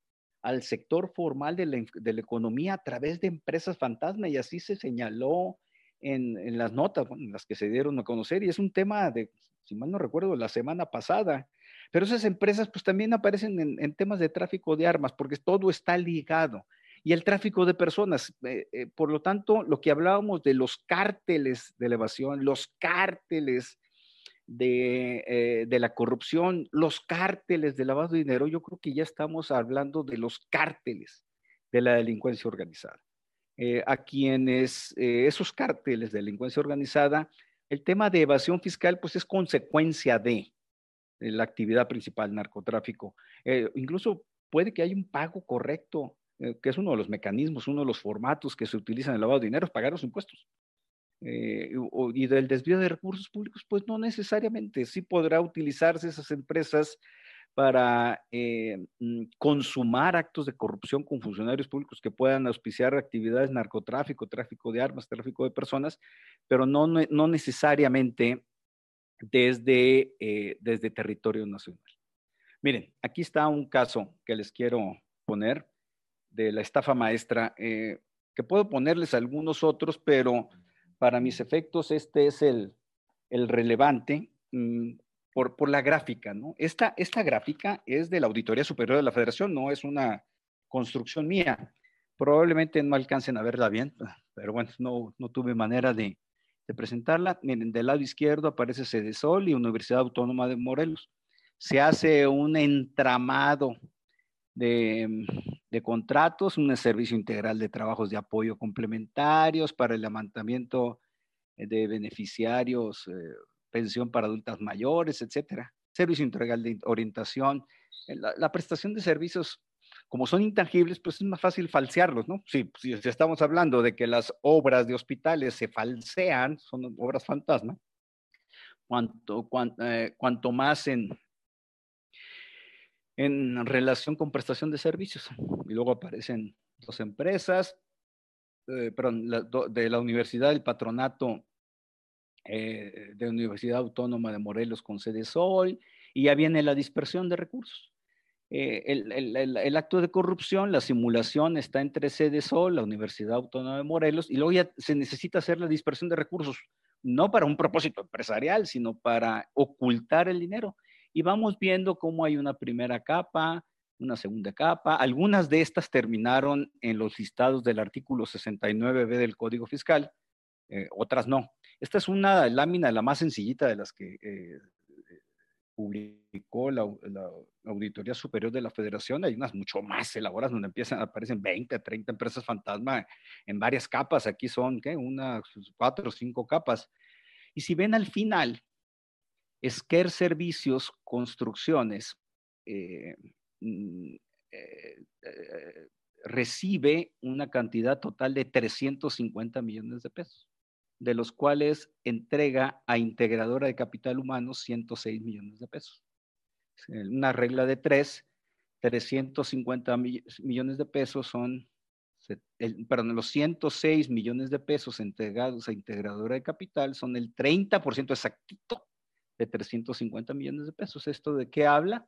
al sector formal de la, economía a través de empresas fantasma y así se señaló en, las notas, en las que se dieron a conocer y es un tema de, si mal no recuerdo, la semana pasada. Pero esas empresas pues también aparecen en temas de tráfico de armas porque todo está ligado y el tráfico de personas. Eh, eh, por lo tanto, lo que hablábamos de los cárteles de elevación, los cárteles de, eh, de, la corrupción, los cárteles de lavado de dinero, yo creo que ya estamos hablando de los cárteles de la delincuencia organizada. a quienes esos cárteles de delincuencia organizada, el tema de evasión fiscal pues es consecuencia de, la actividad principal, narcotráfico. incluso puede que haya un pago correcto eh, que es uno de los mecanismos, uno de los formatos que se utilizan en el lavado de dinero, es pagar los impuestos. Eh, y del desvío de recursos públicos, pues no necesariamente. Sí podrá utilizarse esas empresas para eh, mm, consumar actos de corrupción con funcionarios públicos que puedan auspiciar actividades narcotráfico, tráfico de armas, tráfico de personas, pero no, no necesariamente desde, desde territorio nacional. Miren, aquí está un caso que les quiero poner de la estafa maestra, eh, que puedo ponerles algunos otros, pero para mis efectos este es el, el relevante mm, por, la gráfica. Esta, gráfica es de la Auditoría Superior de la Federación, no es una construcción mía. Probablemente no alcancen a verla bien, pero bueno, no, tuve manera de, de presentarla. Miren, del lado izquierdo aparece Sol y Universidad Autónoma de Morelos. Se hace un entramado de, de contratos, un servicio integral de trabajos de apoyo complementarios para el levantamiento eh, de beneficiarios, eh, pensión para adultas mayores, etcétera. Servicio integral de orientación. Eh, la, prestación de servicios, como son intangibles, pues es más fácil falsearlos, ¿no? Si, si, estamos hablando de que las obras de hospitales se falsean, son obras fantasma, cuanto, cuanto más en, en relación con prestación de servicios. Y luego aparecen dos empresas, eh, perdón, de la Universidad del Patronato eh, de Universidad Autónoma de Morelos con sede Sol, y ya viene la dispersión de recursos. Eh, el, acto de corrupción, la simulación está entre sede Sol, la Universidad Autónoma de Morelos, y luego ya se necesita hacer la dispersión de recursos, no para un propósito empresarial, sino para ocultar el dinero y vamos viendo cómo hay una primera capa, una segunda capa. Algunas de estas terminaron en los listados del artículo 69b del Código Fiscal, eh, otras no. Esta es una lámina, la más sencillita de las que eh, publicó la, Auditoría Superior de la Federación. Hay unas mucho más elaboradas donde empiezan, aparecen 20, 30 empresas fantasma en varias capas. Aquí son, ¿qué? Unas cuatro o cinco capas. Y si ven al final, Esquer Servicios Construcciones eh, mm, eh, eh, recibe una cantidad total de 350 millones de pesos de los cuales entrega a Integradora de Capital Humano 106 millones de pesos. Una regla de tres, 350 millones de pesos son, perdón, los 106 millones de pesos entregados a Integradora de Capital son el 30% exactito de 350 millones de pesos. ¿Esto de qué habla?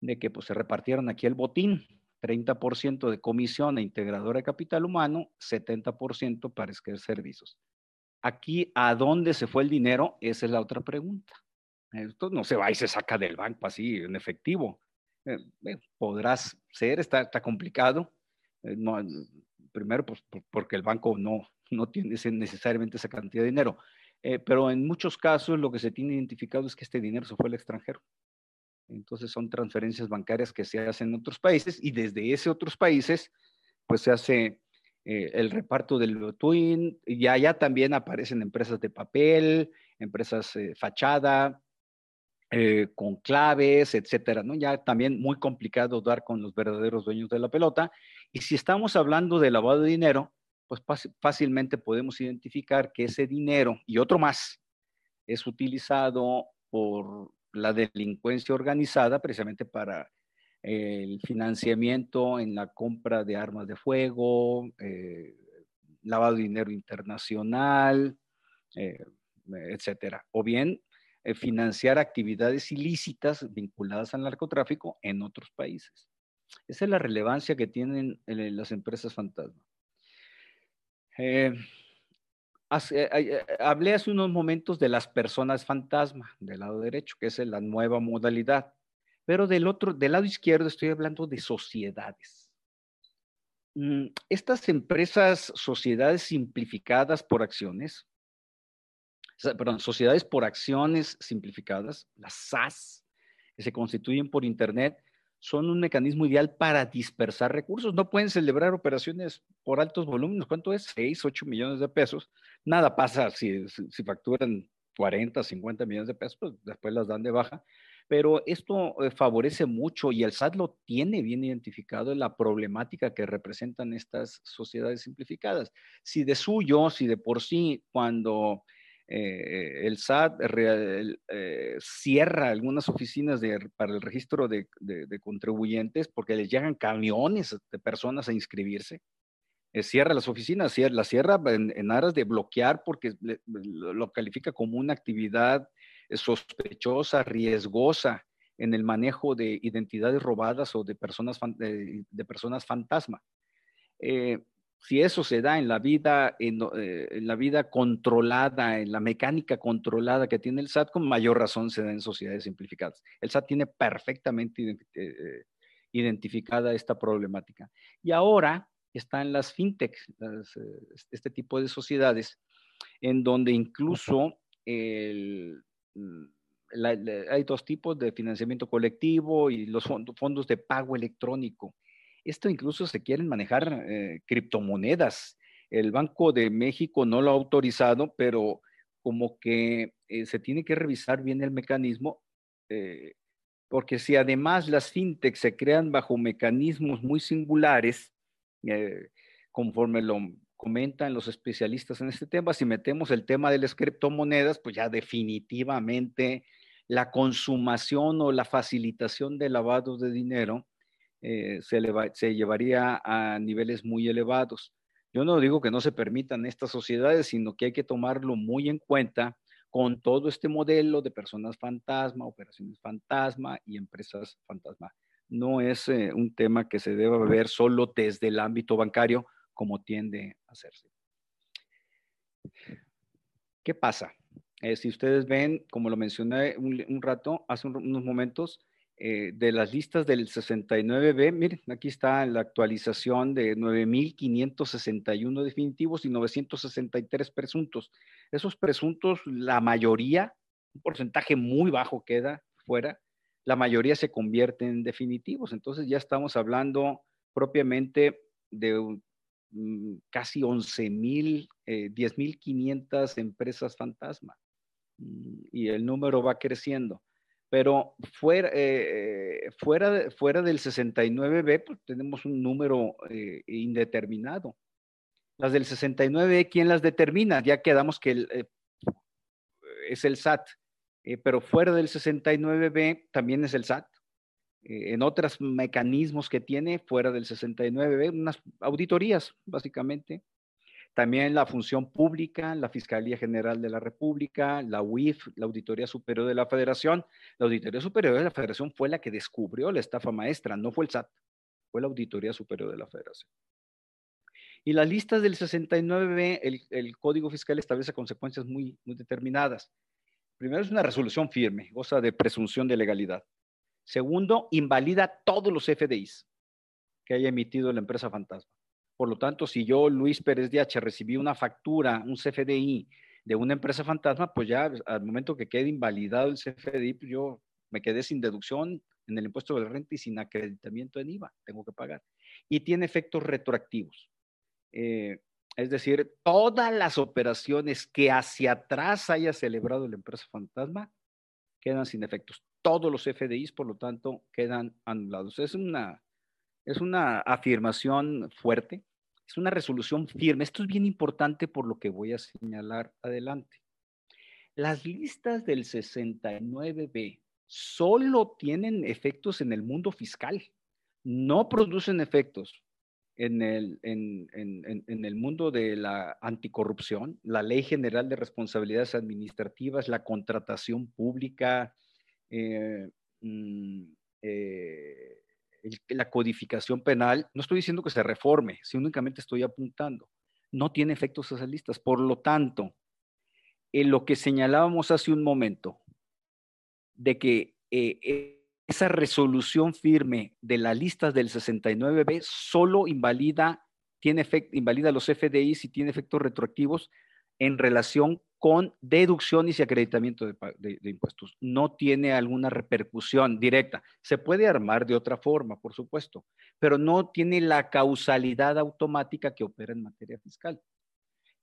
De que pues, se repartieron aquí el botín, 30% de comisión a Integradora de Capital Humano, 70% para escribir servicios. Aquí, ¿a dónde se fue el dinero? Esa es la otra pregunta. Esto no se va y se saca del banco así, en efectivo. Eh, podrás ser, está, complicado. Eh, primero, pues, porque el banco no, no tiene necesariamente esa cantidad de dinero. Eh, pero en muchos casos lo que se tiene identificado es que este dinero se fue al extranjero. Entonces son transferencias bancarias que se hacen en otros países y desde esos otros países, pues se hace eh, el reparto del Twin, y allá también aparecen empresas de papel, empresas eh, fachada, eh, con claves, etcétera, ¿no? Ya también muy complicado dar con los verdaderos dueños de la pelota. Y si estamos hablando de lavado de dinero, pues fácilmente podemos identificar que ese dinero y otro más es utilizado por la delincuencia organizada precisamente para el financiamiento en la compra de armas de fuego, eh, lavado de dinero internacional, eh, etcétera. O bien eh, financiar actividades ilícitas vinculadas al narcotráfico en otros países. Esa es la relevancia que tienen las empresas fantasma. Hablé hace unos momentos de las personas fantasma del lado derecho, que es la nueva modalidad. Pero del otro, del lado izquierdo estoy hablando de sociedades. Mm, estas empresas, sociedades simplificadas por acciones, perdón, sociedades por acciones simplificadas, las SAS, que se constituyen por Internet, son un mecanismo ideal para dispersar recursos. No pueden celebrar operaciones por altos volúmenes. ¿Cuánto es? 6, 8 millones de pesos. Nada pasa si, si facturan 40, 50 millones de pesos, pues después las dan de baja pero esto eh, favorece mucho y el SAT lo tiene bien identificado en la problemática que representan estas sociedades simplificadas. Si de suyo, si de por sí, cuando eh, el SAT eh, cierra algunas oficinas para el registro de, contribuyentes porque les llegan camiones de personas a inscribirse, cierra las oficinas, la cierra en, aras de bloquear porque lo califica como una actividad sospechosa, riesgosa en el manejo de identidades robadas o de personas, de, personas fantasma. Eh, si eso se da en la vida, eh, en, la vida controlada, en la mecánica controlada que tiene el SAT, con mayor razón se da en sociedades simplificadas. El SAT tiene perfectamente eh, identificada esta problemática. Y ahora están las fintech, este tipo de sociedades, en donde incluso el, Mm, hay dos tipos de financiamiento colectivo y los fondos de pago electrónico. Esto incluso se quieren manejar eh, criptomonedas. El Banco de México no lo ha autorizado, pero como que eh, se tiene que revisar bien el mecanismo, eh, porque si además las fintechs se crean bajo mecanismos muy singulares, conforme lo comentan los especialistas en este tema, si metemos el tema de las criptomonedas, pues ya definitivamente la consumación o la facilitación de lavados de dinero eh, se, llevaría a niveles muy elevados. Yo no digo que no se permitan estas sociedades, sino que hay que tomarlo muy en cuenta con todo este modelo de personas fantasma, operaciones fantasma y empresas fantasma. No es eh, un tema que se deba ver solo desde el ámbito bancario, como tiende a hacerse. ¿Qué pasa? Eh, si ustedes ven, como lo mencioné un, rato, hace unos momentos, eh, de las listas del 69B, miren, aquí está la actualización de 9.561 definitivos y 963 presuntos. Esos presuntos, la mayoría, un porcentaje muy bajo queda fuera, la mayoría se convierte en definitivos. Entonces ya estamos hablando propiamente de mm, casi 11.000, eh, 10.500 empresas fantasma. Mm, y el número va creciendo. Pero fuera, eh, fuera, fuera del 69B, pues tenemos un número eh, indeterminado. Las del 69B, ¿quién las determina? Ya quedamos que eh, es el SAT. pero fuera del 69B también es el SAT. en otros mecanismos que tiene fuera del 69B, unas auditorías, básicamente también la función pública, la Fiscalía General de la República, la UIF, la Auditoría Superior de la Federación. La Auditoría Superior de la Federación fue la que descubrió la estafa maestra, no fue el SAT, fue la Auditoría Superior de la Federación. Y las listas del 69B, el, el Código Fiscal establece consecuencias muy, muy determinadas. Primero, es una resolución firme, goza de presunción de legalidad. Segundo, invalida todos los FDIs que haya emitido la empresa fantasma. Por lo tanto, si yo, Luis Pérez DH, recibí una factura, un CFDI de una empresa fantasma, pues ya al momento que quede invalidado el CFDI, pues yo me quedé sin deducción en el impuesto de renta y sin acreditamiento en IVA, tengo que pagar. Y tiene efectos retroactivos. Eh, es decir, todas las operaciones que hacia atrás haya celebrado la empresa fantasma quedan sin efectos. Todos los FDIs, por lo tanto, quedan anulados. Es una es una afirmación fuerte, es una resolución firme. Esto es bien importante por lo que voy a señalar adelante. Las listas del 69B solo tienen efectos en el mundo fiscal, no producen efectos en el, en, el mundo de la anticorrupción, la Ley General de Responsabilidades Administrativas, la contratación pública, eh, mm, la codificación penal, no estoy diciendo que se reforme, si únicamente estoy apuntando, no tiene efectos esas listas. Por lo tanto, en lo que señalábamos hace un momento, de que eh, eh, esa resolución firme de las listas del 69B solo invalida, tiene efecto, invalida los FDIs y tiene efectos retroactivos en relación con deducciones y acreditamiento de, impuestos. No tiene alguna repercusión directa. Se puede armar de otra forma, por supuesto, pero no tiene la causalidad automática que opera en materia fiscal.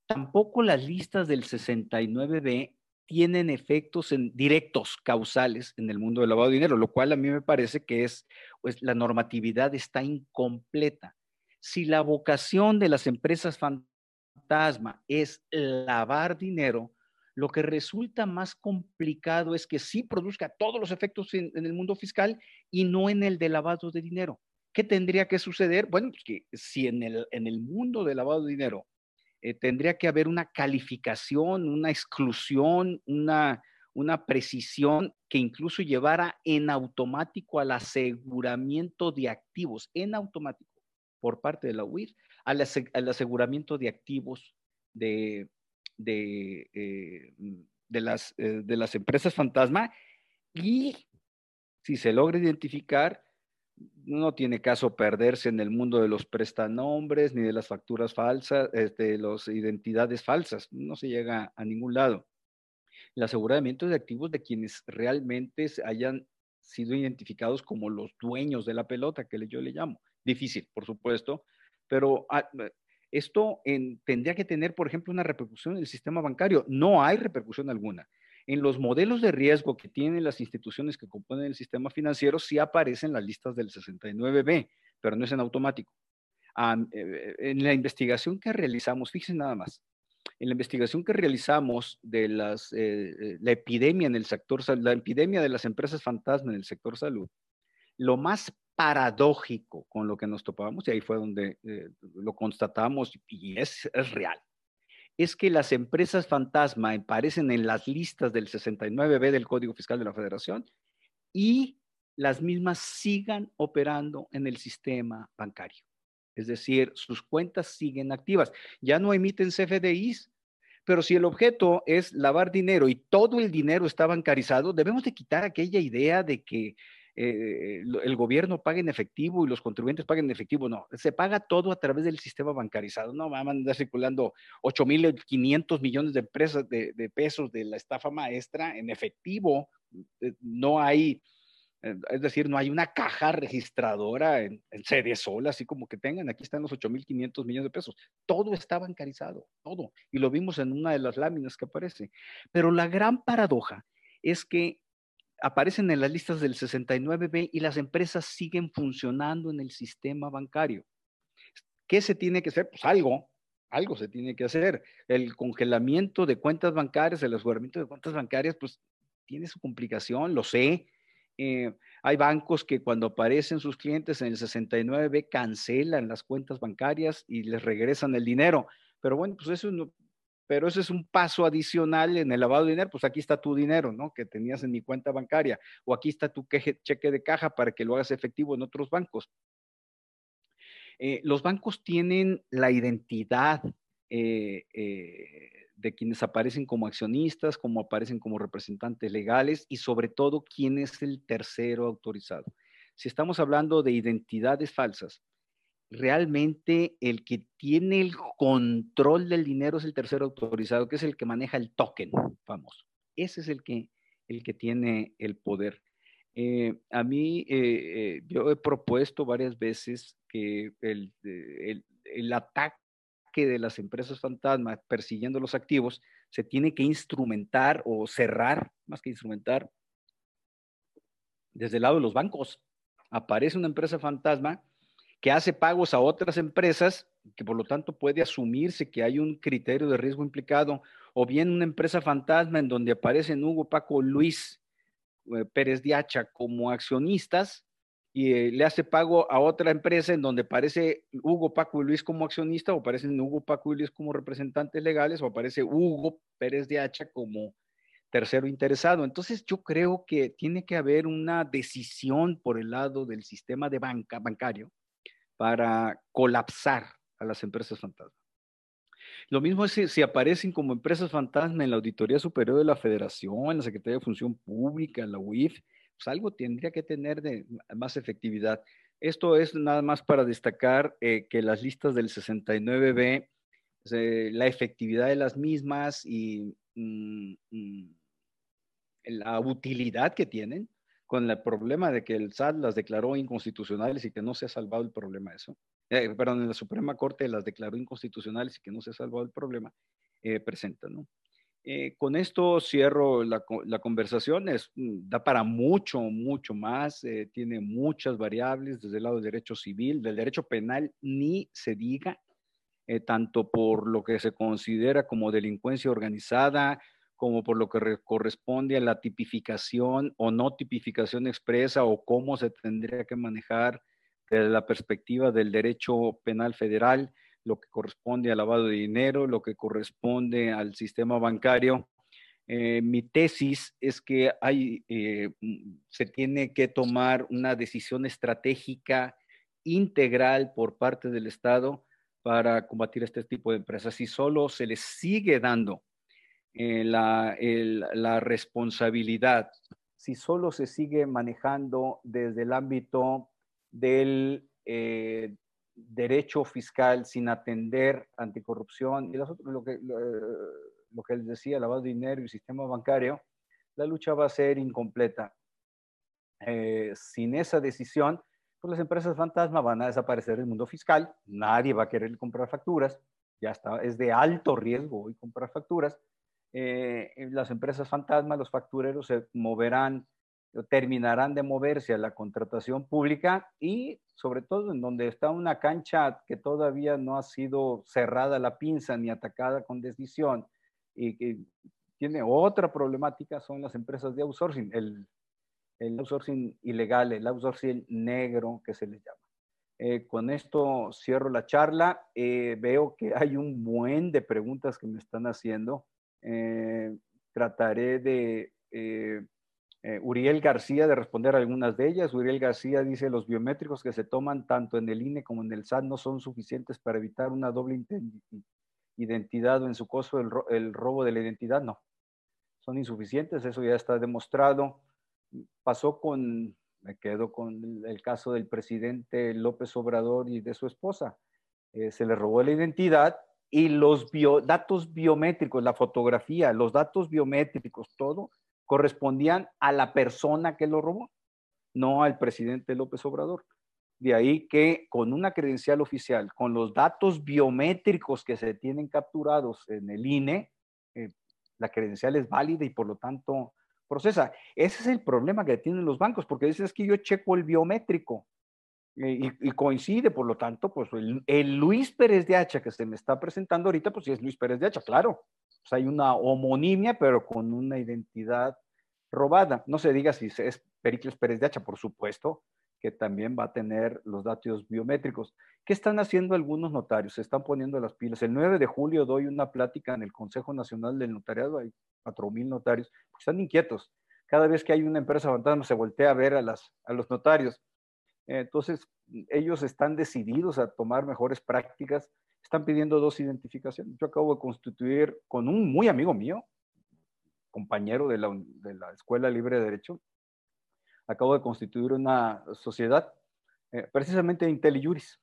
Tampoco las listas del 69B tienen efectos en, directos causales en el mundo del lavado de dinero, lo cual a mí me parece que es, pues la normatividad está incompleta. Si la vocación de las empresas es lavar dinero, lo que resulta más complicado es que sí produzca todos los efectos en, el mundo fiscal y no en el de lavado de dinero. ¿Qué tendría que suceder? Bueno, pues que si en el, en el mundo de lavado de dinero eh, tendría que haber una calificación, una exclusión, una, una precisión que incluso llevara en automático al aseguramiento de activos, en automático, por parte de la UIR, al, aseguramiento de activos de, de, eh, las, eh, de las empresas fantasma y si se logra identificar, no tiene caso perderse en el mundo de los prestanombres ni de las facturas falsas, de este, las identidades falsas, no se llega a ningún lado. El aseguramiento de activos de quienes realmente hayan sido identificados como los dueños de la pelota, que yo le llamo. Difícil, por supuesto, pero ah, esto tendría que tener, por ejemplo, una repercusión en el sistema bancario. No hay repercusión alguna. En los modelos de riesgo que tienen las instituciones que componen el sistema financiero, sí aparecen las listas del 69B, pero no es en automático. Eh, en la investigación que realizamos, fíjense nada más, en la investigación que realizamos de las, eh, eh, la epidemia en el sector, la epidemia de las empresas fantasma en el sector salud, lo más paradójico con lo que nos topábamos, y ahí fue donde eh, lo constatamos y es, es real, es que las empresas fantasma aparecen en las listas del 69B del Código Fiscal de la Federación y las mismas sigan operando en el sistema bancario. Es decir, sus cuentas siguen activas. Ya no emiten CFDIs, pero si el objeto es lavar dinero y todo el dinero está bancarizado, debemos de quitar aquella idea de que eh, el gobierno paga en efectivo y los contribuyentes pagan en efectivo. No, se paga todo a través del sistema bancarizado. No van a andar circulando 8.500 millones de, empresas, de, pesos de la estafa maestra en efectivo. Eh, no hay eh, es decir, no hay una caja registradora en, sede sola, así como que tengan, aquí están los 8.500 millones de pesos. Todo está bancarizado, todo. Y lo vimos en una de las láminas que aparece. Pero la gran paradoja es que aparecen en las listas del 69B y las empresas siguen funcionando en el sistema bancario. ¿Qué se tiene que hacer? Pues algo, algo se tiene que hacer. El congelamiento de cuentas bancarias, el aseguramiento de cuentas bancarias, pues tiene su complicación, lo sé, eh, hay bancos que cuando aparecen sus clientes en el 69B cancelan las cuentas bancarias y les regresan el dinero. Pero bueno, pues eso no, pero eso es un paso adicional en el lavado de dinero. Pues aquí está tu dinero, ¿no? Que tenías en mi cuenta bancaria. O aquí está tu cheque de caja para que lo hagas efectivo en otros bancos. Eh, los bancos tienen la identidad eh, de quienes aparecen como accionistas, como aparecen como representantes legales y sobre todo quién es el tercero autorizado. Si estamos hablando de identidades falsas, realmente el que tiene el control del dinero es el tercero autorizado, que es el que maneja el token famoso. Ese es el que, el que tiene el poder. Eh, a mí, eh, eh, yo he propuesto varias veces que el, el, el ataque que de las empresas fantasma persiguiendo los activos se tiene que instrumentar o cerrar, más que instrumentar, desde el lado de los bancos. Aparece una empresa fantasma que hace pagos a otras empresas, que por lo tanto puede asumirse que hay un criterio de riesgo implicado, o bien una empresa fantasma en donde aparecen Hugo, Paco, Luis eh, Pérez de Hacha como accionistas, y eh, le hace pago a otra empresa en donde aparece Hugo, Paco y Luis como accionista, o aparecen Hugo, Paco y Luis como representantes legales, o aparece Hugo Pérez de Hacha como tercero interesado. Entonces yo creo que tiene que haber una decisión por el lado del sistema de banca bancario para colapsar a las empresas fantasma. Lo mismo es si, si, aparecen como empresas fantasma en la Auditoría Superior de la Federación, en la Secretaría de Función Pública, en la UIF, pues, algo tendría que tener de más efectividad. Esto es nada más para destacar eh, que las listas del 69B, pues, la efectividad de las mismas y mm, mm, la utilidad que tienen, con el problema de que el SAT las declaró inconstitucionales y que no se ha salvado el problema de eso. Eh, perdón, en la Suprema Corte las declaró inconstitucionales y que no se ha salvado el problema, eh, presentan, ¿no? Eh, con esto cierro la, conversación. Es, mm, da para mucho, mucho más. Eh, tiene muchas variables desde el lado del derecho civil, del derecho penal, ni se diga, eh, tanto por lo que se considera como delincuencia organizada, como por lo que corresponde a la tipificación o no tipificación expresa o cómo se tendría que manejar desde la perspectiva del derecho penal federal lo que corresponde al lavado de dinero, lo que corresponde al sistema bancario. Eh, mi tesis es que hay, eh, se tiene que tomar una decisión estratégica integral por parte del Estado para combatir este tipo de empresas. Si solo se les sigue dando eh, la, la, responsabilidad, si solo se sigue manejando desde el ámbito del, derecho fiscal sin atender anticorrupción y lo, que, lo, que les decía, lavado de dinero y sistema bancario, la lucha va a ser incompleta. Eh, sin esa decisión, pues las empresas fantasma van a desaparecer del mundo fiscal, nadie va a querer comprar facturas, ya está, es de alto riesgo hoy comprar facturas. Eh, las empresas fantasma, los factureros se moverán terminarán de moverse a la contratación pública y sobre todo en donde está una cancha que todavía no ha sido cerrada la pinza ni atacada con decisión y que tiene otra problemática son las empresas de outsourcing, el, outsourcing ilegal, el outsourcing negro que se les llama. Eh, con esto cierro la charla. Eh, veo que hay un buen de preguntas que me están haciendo. Eh, trataré de eh, Uriel García de responder algunas de ellas. Uriel García dice, los biométricos que se toman tanto en el INE como en el SAT no son suficientes para evitar una doble identidad o en su caso el, robo de la identidad. No, son insuficientes, eso ya está demostrado. Pasó con me quedo con el caso del presidente López Obrador y de su esposa. Eh, se le robó la identidad y los datos biométricos, la fotografía, los datos biométricos, todo, correspondían a la persona que lo robó, no al presidente López Obrador. De ahí que con una credencial oficial, con los datos biométricos que se tienen capturados en el INE, eh, la credencial es válida y por lo tanto procesa. Ese es el problema que tienen los bancos, porque dicen es que yo checo el biométrico y, coincide, por lo tanto, pues el, Luis Pérez de Hacha que se me está presentando ahorita, pues sí es Luis Pérez de Hacha, claro. Pues hay una homonimia, pero con una identidad robada. No se diga si es Pericles Pérez de Hacha, por supuesto, que también va a tener los datos biométricos. ¿Qué están haciendo algunos notarios? Se están poniendo las pilas. El 9 de julio doy una plática en el Consejo Nacional del Notariado, hay 4.000 notarios, están inquietos. Cada vez que hay una empresa fantasma se voltea a ver a, las, a los notarios. Entonces, ellos están decididos a tomar mejores prácticas, están pidiendo dos identificaciones. Yo acabo de constituir con un muy amigo mío, compañero de la, de la Escuela Libre de Derecho, acabo de constituir una sociedad, eh, precisamente de IntelliJuris,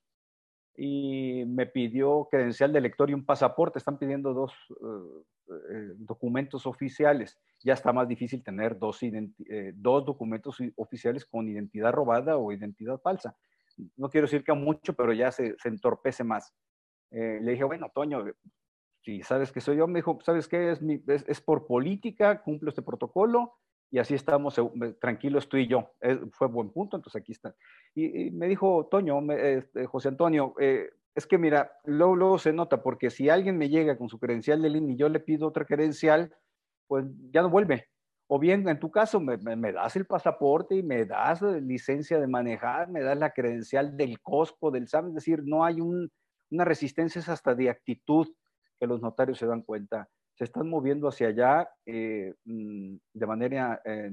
y me pidió credencial de lector y un pasaporte. Están pidiendo dos eh, eh, documentos oficiales. Ya está más difícil tener dos, dos documentos oficiales con identidad robada o identidad falsa. No quiero decir que mucho, pero ya se, se entorpece más. le dije, bueno, Toño, si sabes que soy yo, me dijo, ¿sabes qué? Es, es, es por política, cumplo este protocolo y así estamos tranquilos tú y yo. fue buen punto, entonces aquí está. Y, me dijo Toño, este, José Antonio, eh, es que mira, luego, luego, se nota, porque si alguien me llega con su credencial de línea y yo le pido otra credencial, pues ya no vuelve. O bien, en tu caso, me, das el pasaporte y me das licencia de manejar, me das la credencial del COSPO, del SAM, es decir, no hay una resistencia, es hasta de actitud que los notarios se dan cuenta se están moviendo hacia allá eh, mm, de manera eh,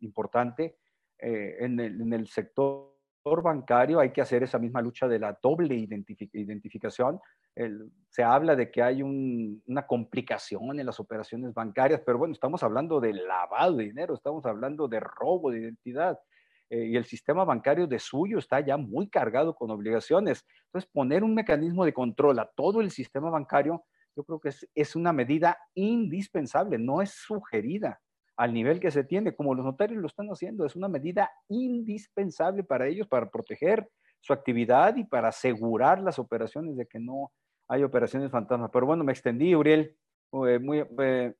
importante. Eh, en, el, sector bancario hay que hacer esa misma lucha de la doble identificación. se habla de que hay una complicación en las operaciones bancarias, pero bueno, estamos hablando de lavado de dinero, estamos hablando de robo de identidad. y el sistema bancario de suyo está ya muy cargado con obligaciones. Entonces, poner un mecanismo de control a todo el sistema bancario yo creo que es, una medida indispensable, no es sugerida al nivel que se tiene, como los notarios lo están haciendo, es una medida indispensable para ellos, para proteger su actividad y para asegurar las operaciones de que no hay operaciones fantasma. Pero bueno, me extendí, Uriel, muy, eh,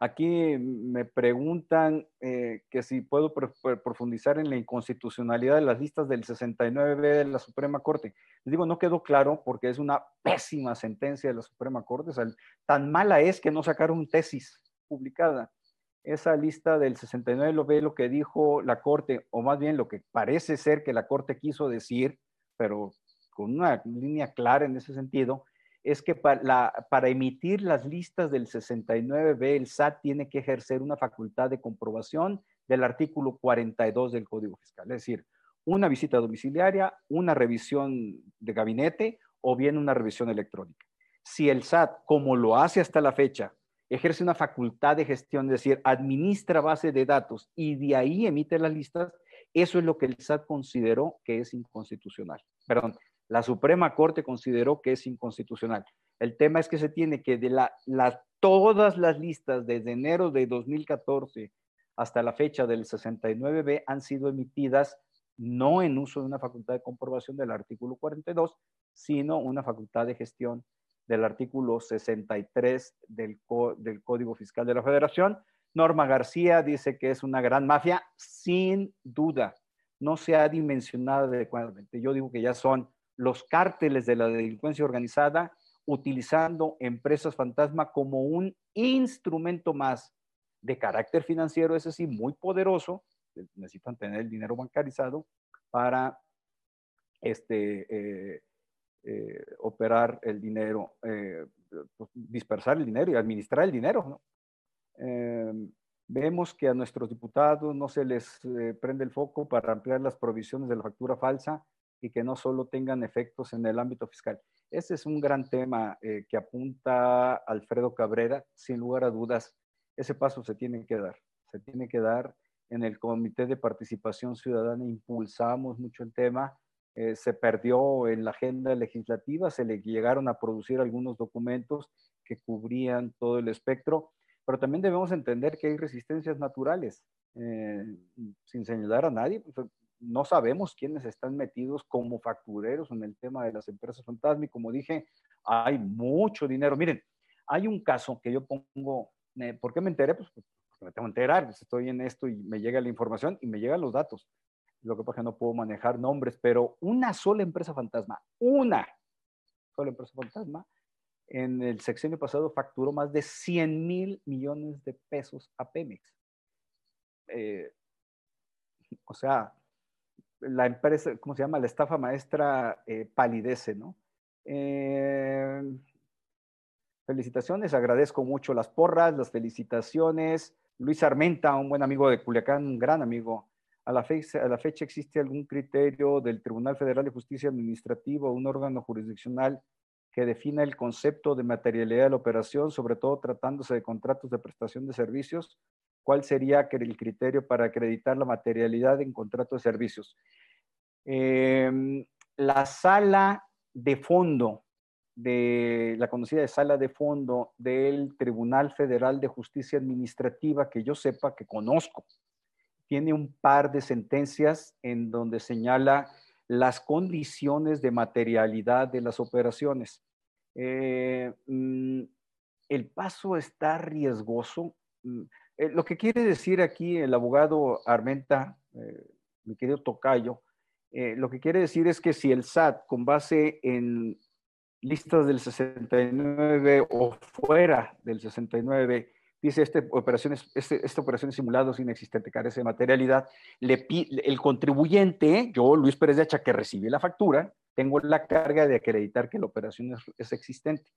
Aquí me preguntan eh, que si puedo profundizar en la inconstitucionalidad de las listas del 69B de la Suprema Corte. Les digo, no quedó claro porque es una pésima sentencia de la Suprema Corte. tan mala es que no sacaron tesis publicada. Esa lista del 69 lo ve lo que dijo la Corte, o más bien lo que parece ser que la Corte quiso decir, pero con una línea clara en ese sentido, es que para, emitir las listas del 69B, el SAT tiene que ejercer una facultad de comprobación del artículo 42 del Código Fiscal, es decir, una visita domiciliaria, una revisión de gabinete o bien una revisión electrónica. Si el SAT, como lo hace hasta la fecha, ejerce una facultad de gestión, es decir, administra base de datos y de ahí emite las listas, eso es lo que el SAT consideró que es inconstitucional. Perdón, la Suprema Corte consideró que es inconstitucional. El tema es que se tiene que de la, todas las listas desde enero de 2014 hasta la fecha del 69B han sido emitidas no en uso de una facultad de comprobación del artículo 42, sino una facultad de gestión del artículo 63 del, del Código Fiscal de la Federación. Norma García dice que es una gran mafia, sin duda. No se ha dimensionado adecuadamente. Yo digo que ya son los cárteles de la delincuencia organizada utilizando empresas fantasma como un instrumento más de carácter financiero, ese sí, muy poderoso, necesitan tener el dinero bancarizado para este, eh, eh, operar el dinero, eh, pues, dispersar el dinero y administrar el dinero. vemos que a nuestros diputados no se les prende el foco para ampliar las provisiones de la factura falsa y que no solo tengan efectos en el ámbito fiscal. Ese es un gran tema eh, que apunta Alfredo Cabrera, sin lugar a dudas. Ese paso se tiene que dar, se tiene que dar en el Comité de Participación Ciudadana. Impulsamos mucho el tema, eh, se perdió en la agenda legislativa, se le llegaron a producir algunos documentos que cubrían todo el espectro, pero también debemos entender que hay resistencias naturales, eh, sin señalar a nadie, pues, no sabemos quiénes están metidos como factureros en el tema de las empresas fantasma y como dije, hay mucho dinero. Miren, hay un caso que yo pongo, eh, ¿por qué me enteré? Pues porque me tengo que enterar, pues, estoy en esto y me llega la información y me llegan los datos. Lo que pasa es que no puedo manejar nombres, pero una sola empresa fantasma, una sola empresa fantasma, en el sexenio pasado facturó más de 100 mil millones de pesos a Pemex. Eh, o sea, la empresa, ¿cómo se llama? La estafa maestra eh, palidece, ¿no? Eh, felicitaciones, agradezco mucho las porras, las felicitaciones. Luis Armenta, un buen amigo de Culiacán, un gran amigo. A la, fecha, a la fecha existe algún criterio del Tribunal Federal de Justicia Administrativa, un órgano jurisdiccional que defina el concepto de materialidad de la operación, sobre todo tratándose de contratos de prestación de servicios, ¿Cuál sería el criterio para acreditar la materialidad en contrato de servicios? Em, la sala de fondo, de la conocida sala de fondo del Tribunal Federal de Justicia Administrativa, que yo sepa, que conozco, tiene un par de sentencias en donde señala las condiciones de materialidad de las operaciones. Eh, mm, el paso está riesgoso. Eh, lo que quiere decir aquí el abogado Armenta, eh, mi querido Tocayo, eh, lo que quiere decir es que si el SAT, con base en listas del 69 o fuera del 69, dice este operación este, esta operación es simulada es inexistente, carece de materialidad, le, el contribuyente, yo Luis Pérez de Hacha, que recibí la factura, tengo la carga de acreditar que la operación es, es existente.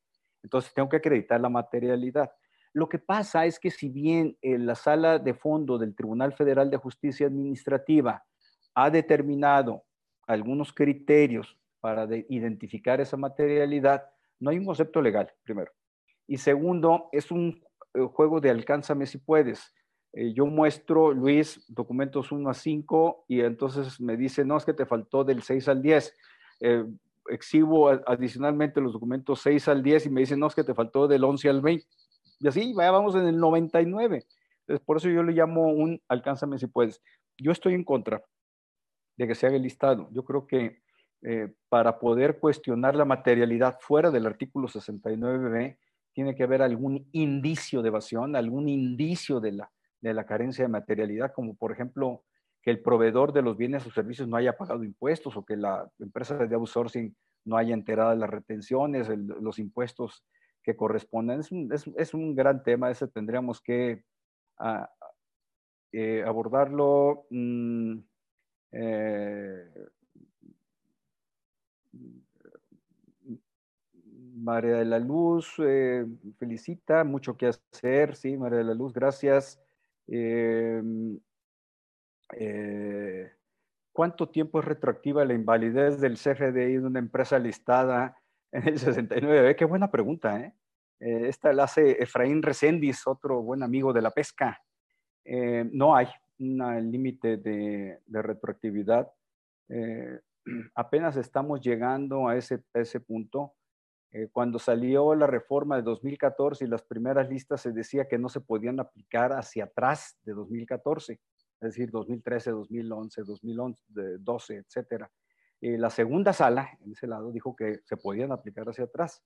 Entonces tengo que acreditar la materialidad. Lo que pasa es que si bien en la sala de fondo del Tribunal Federal de Justicia Administrativa ha determinado algunos criterios para identificar esa materialidad, no hay un concepto legal, primero. Y segundo, es un eh, juego de alcánzame si puedes. Eh, yo muestro, Luis, documentos 1 a 5 y entonces me dice, no, es que te faltó del 6 al 10. Eh, exhibo adicionalmente los documentos 6 al 10 y me dice, no, es que te faltó del 11 al 20. Y así, vaya, vamos en el 99. Entonces, por eso yo le llamo un alcánzame si puedes. Yo estoy en contra de que se haga el listado. Yo creo que eh, para poder cuestionar la materialidad fuera del artículo 69b, tiene que haber algún indicio de evasión, algún indicio de la, de la carencia de materialidad, como por ejemplo que el proveedor de los bienes o servicios no haya pagado impuestos o que la empresa de outsourcing no haya enterado las retenciones, los impuestos que corresponden. Es un, es, un gran tema, ese tendríamos que ah, eh, abordarlo. Mm, eh, María de la Luz eh, felicita, mucho que hacer, sí, María de la Luz, gracias. ¿Cuánto tiempo es retroactiva la invalidez del CFDI de una empresa listada en el 69. Qué buena pregunta, ¿eh? ¿eh? esta la hace Efraín Reséndiz, otro buen amigo de la pesca. Eh, no hay un límite de, retroactividad. Eh, apenas estamos llegando a ese, ese punto. cuando salió la reforma de 2014 y las primeras listas se decía que no se podían aplicar hacia atrás de 2014, es decir, 2013, 2011, 2012, etcétera. Eh, la segunda sala, en ese lado, dijo que se podían aplicar hacia atrás.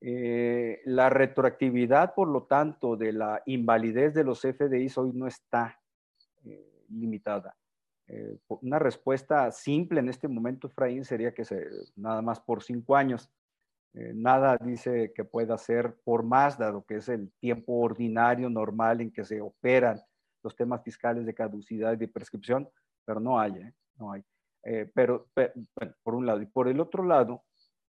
Eh, la retroactividad, por lo tanto, de la invalidez de los FDIs hoy no está eh, limitada. una respuesta simple en este momento, Efraín, sería que nada más por cinco años. nada dice que pueda ser por más, dado que es el tiempo ordinario, normal en que se operan los temas fiscales de caducidad y de prescripción, pero no hay, no hay. Eh, pero, por un lado. Y por el otro lado,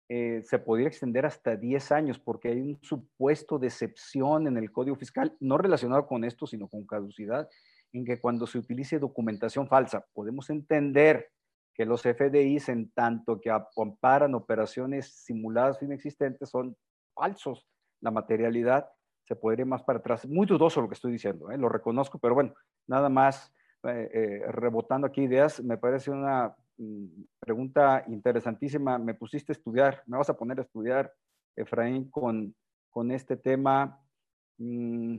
eh, se podría extender hasta 10 años porque hay un supuesto de excepción en el Código Fiscal, no relacionado con esto, sino con caducidad, en que cuando se utilice documentación falsa, podemos entender que los FDIs, en tanto que amparan operaciones simuladas o inexistentes, son falsos. La materialidad se podría ir más para atrás. Muy dudoso lo que estoy diciendo, ¿eh? lo reconozco, pero bueno, nada más rebotando aquí ideas, me parece una pregunta interesantísima. Me pusiste a estudiar, me vas a poner a estudiar, Efraín, con, con este tema. Mm,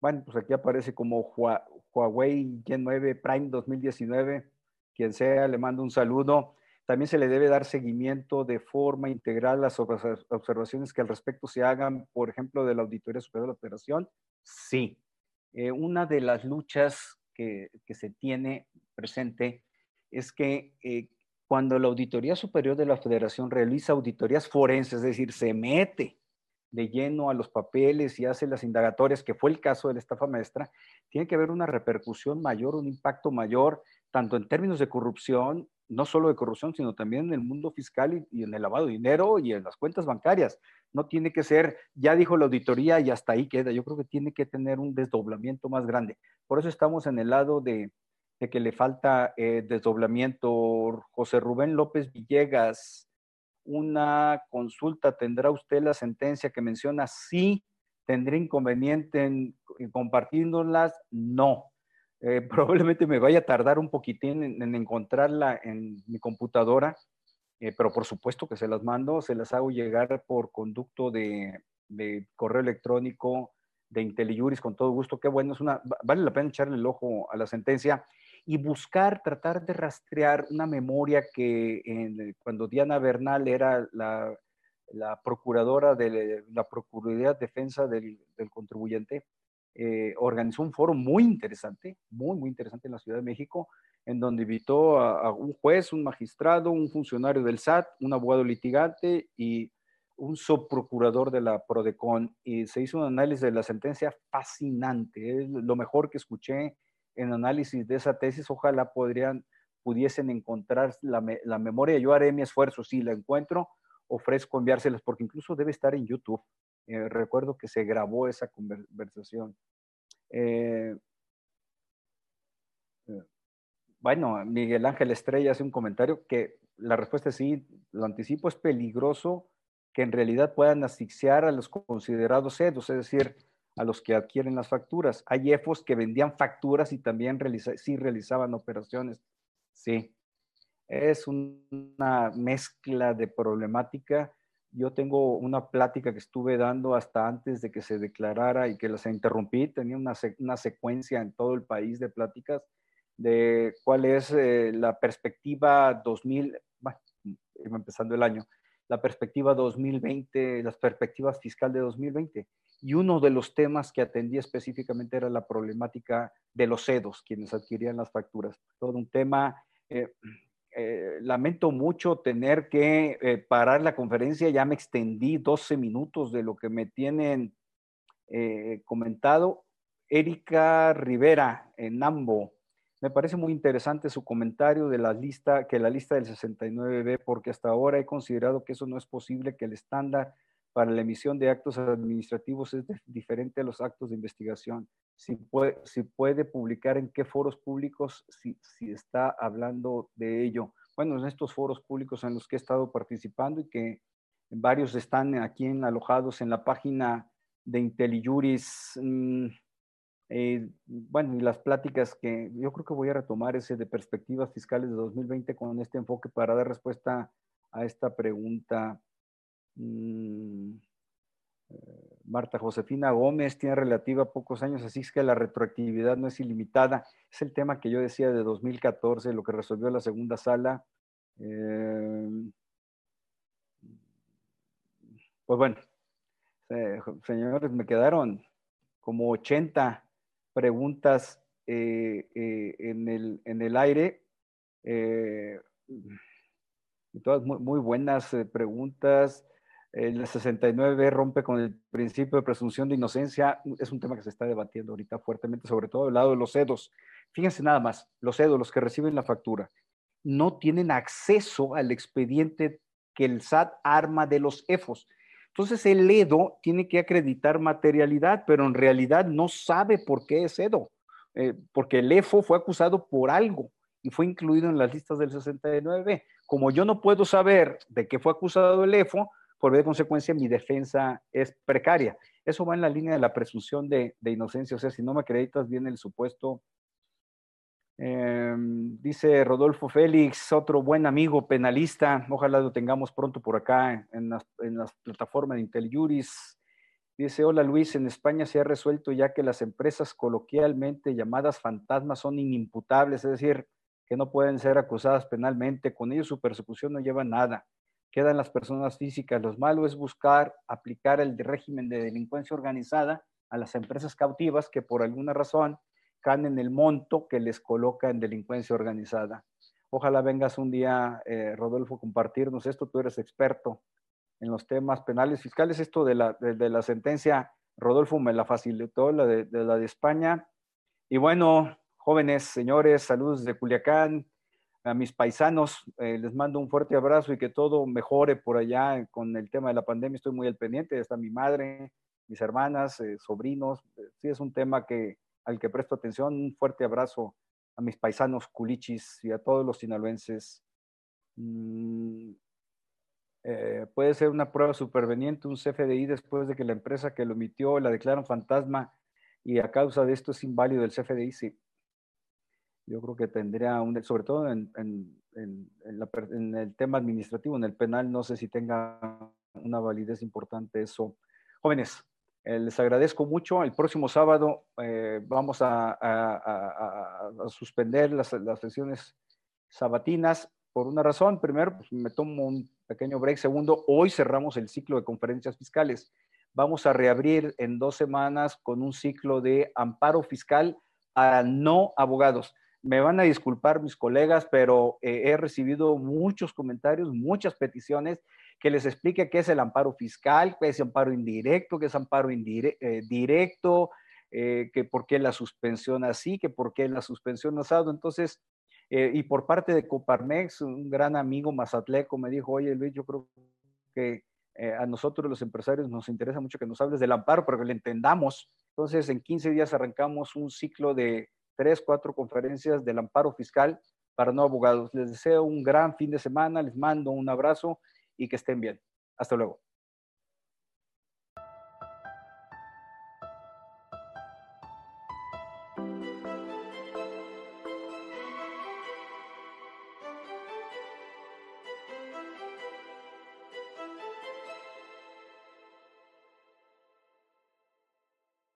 bueno, pues aquí aparece como Huawei Gen 9 Prime 2019. Quien sea, le mando un saludo. También se le debe dar seguimiento de forma integral a las observaciones que al respecto se hagan, por ejemplo, de la Auditoría Superior de la. Sí. Eh, una de las luchas que, se tiene presente es que eh, cuando la Auditoría Superior de la Federación realiza auditorías forenses, es decir, se mete de lleno a los papeles y hace las indagatorias, que fue el caso de la estafa maestra, tiene que haber una repercusión mayor, un impacto mayor, tanto en términos de corrupción, no solo de corrupción, sino también en el mundo fiscal y, en el lavado de dinero y en las cuentas bancarias. No tiene que ser, ya dijo la auditoría y hasta ahí queda. Yo creo que tiene que tener un desdoblamiento más grande. Por eso estamos en el lado de, que le falta eh, desdoblamiento. José Rubén López Villegas, una consulta, ¿tendrá usted la sentencia que menciona? Sí, ¿tendré inconveniente en, compartiéndolas? No. Eh, probablemente me vaya a tardar un poquitín en, encontrarla en mi computadora, eh, pero por supuesto que se las mando, se las hago llegar por conducto de, correo electrónico de IntelliJuris con todo gusto. Qué bueno, es una, vale la pena echarle el ojo a la sentencia y buscar, tratar de rastrear una memoria que cuando Diana Bernal era la, procuradora de la Procuraduría de Defensa del, Contribuyente, eh, organizó un foro muy interesante, muy, muy interesante en la Ciudad de México, en donde invitó a, un juez, un magistrado, un funcionario del SAT, un abogado litigante y un subprocurador de la PRODECON. Y se hizo un análisis de la sentencia fascinante, es lo mejor que escuché en análisis de esa tesis, ojalá podrían, pudiesen encontrar la, memoria. Yo haré mi esfuerzo, si la encuentro, ofrezco enviárselas, porque incluso debe estar en YouTube. Eh, recuerdo que se grabó esa conversación. Eh, bueno, Miguel Ángel Estrella hace un comentario que la respuesta es sí, lo anticipo, es peligroso que en realidad puedan asfixiar a los considerados sedos, es decir, a los que adquieren las facturas. Hay EFOS que vendían facturas y también sí realizaban operaciones. Sí, es una mezcla de problemática. Yo tengo una plática que estuve dando hasta antes de que se declarara y que las interrumpí. Tenía una, una secuencia en todo el país de pláticas de cuál es eh, la perspectiva 2000, bueno, empezando el año, la perspectiva 2020, las perspectivas fiscal de 2020 y uno de los temas que atendía específicamente era la problemática de los cedos, quienes adquirían las facturas. Todo un tema, eh, eh, lamento mucho tener que parar la conferencia, ya me extendí 12 minutos de lo que me tienen comentado. Erika Rivera, en Nambo, me parece muy interesante su comentario de la lista, que la lista del 69B, porque hasta ahora he considerado que eso no es posible, que el estándar para la emisión de actos administrativos es diferente a los actos de investigación. Si puede, publicar en qué foros públicos, si, si, está hablando de ello. Bueno, en estos foros públicos en los que he estado participando y que varios están aquí en, alojados en la página de IntelliJuris. Mm, eh, bueno, y las pláticas que yo creo que voy a retomar ese de perspectivas fiscales de 2020 con este enfoque para dar respuesta a esta pregunta Mm, eh, Marta Josefina Gómez tiene relativa pocos años, así es que la retroactividad no es ilimitada. Es el tema que yo decía de 2014, lo que resolvió la segunda sala. Eh, pues bueno, señores, me quedaron como 80 preguntas eh, en, el, en, el, aire. y todas muy buenas preguntas. El 69 rompe con el principio de presunción de inocencia. Es un tema que se está debatiendo ahorita fuertemente, sobre todo el lado de los CEDOS. Fíjense nada más, los CEDOS, los que reciben la factura, no tienen acceso al expediente que el SAT arma de los EFOS. Entonces el EDO tiene que acreditar materialidad, pero en realidad no sabe por qué es EDO, eh, porque el EFO fue acusado por algo y fue incluido en las listas del 69. Como yo no puedo saber de qué fue acusado el EFO, por de consecuencia mi defensa es precaria. Eso va en la línea de la presunción de, inocencia. O sea, si no me acreditas bien el supuesto. Em, dice Rodolfo Félix, otro buen amigo penalista. Ojalá lo tengamos pronto por acá en las, en las plataformas de IntelJuris. Dice, hola Luis, en España se ha resuelto ya que las empresas coloquialmente llamadas fantasmas son inimputables, es decir, que no pueden ser acusadas penalmente. Con ello su persecución no lleva nada quedan las personas físicas. Lo malo es buscar aplicar el régimen de delincuencia organizada a las empresas cautivas que por alguna razón caen en el monto que les coloca en delincuencia organizada. Ojalá vengas un día, eh, Rodolfo, compartirnos esto. Tú eres experto en los temas penales fiscales. Esto de la, de, la sentencia, Rodolfo me la facilitó, la de, de la de España. Y bueno, jóvenes, señores, saludos de Culiacán, a mis paisanos, eh, les mando un fuerte abrazo y que todo mejore por allá con el tema de la pandemia. Estoy muy al pendiente, está mi madre, mis hermanas, eh, sobrinos. Sí, es un tema que, al que presto atención. Un fuerte abrazo a mis paisanos culichis y a todos los sinaloenses. Mm, eh, puede ser una prueba superveniente, un CFDI después de que la empresa que lo emitió la declaran fantasma y a causa de esto es inválido el CFDI, sí yo creo que tendría, un, sobre todo en, el tema administrativo, en el penal, no sé si tenga una validez importante eso. Jóvenes, les agradezco mucho. El próximo sábado eh, vamos a, suspender las, sesiones sabatinas por una razón. Primero, pues, me tomo un pequeño break. Segundo, hoy cerramos el ciclo de conferencias fiscales. Vamos a reabrir en dos semanas con un ciclo de amparo fiscal a no abogados. Me van a disculpar mis colegas, pero eh, he recibido muchos comentarios, muchas peticiones que les explique qué es el amparo fiscal, qué es amparo indirecto, qué es amparo eh, directo, eh, que por qué la suspensión así, que por qué la suspensión asado. Entonces, y por parte de Coparmex, un gran amigo mazatleco me dijo, oye Luis, yo creo que a nosotros los empresarios nos interesa mucho que nos hables del amparo, pero que lo entendamos. Entonces, en 15 días arrancamos un ciclo de tres, cuatro conferencias del amparo fiscal para no abogados. Les deseo un gran fin de semana, les mando un abrazo y que estén bien. Hasta luego.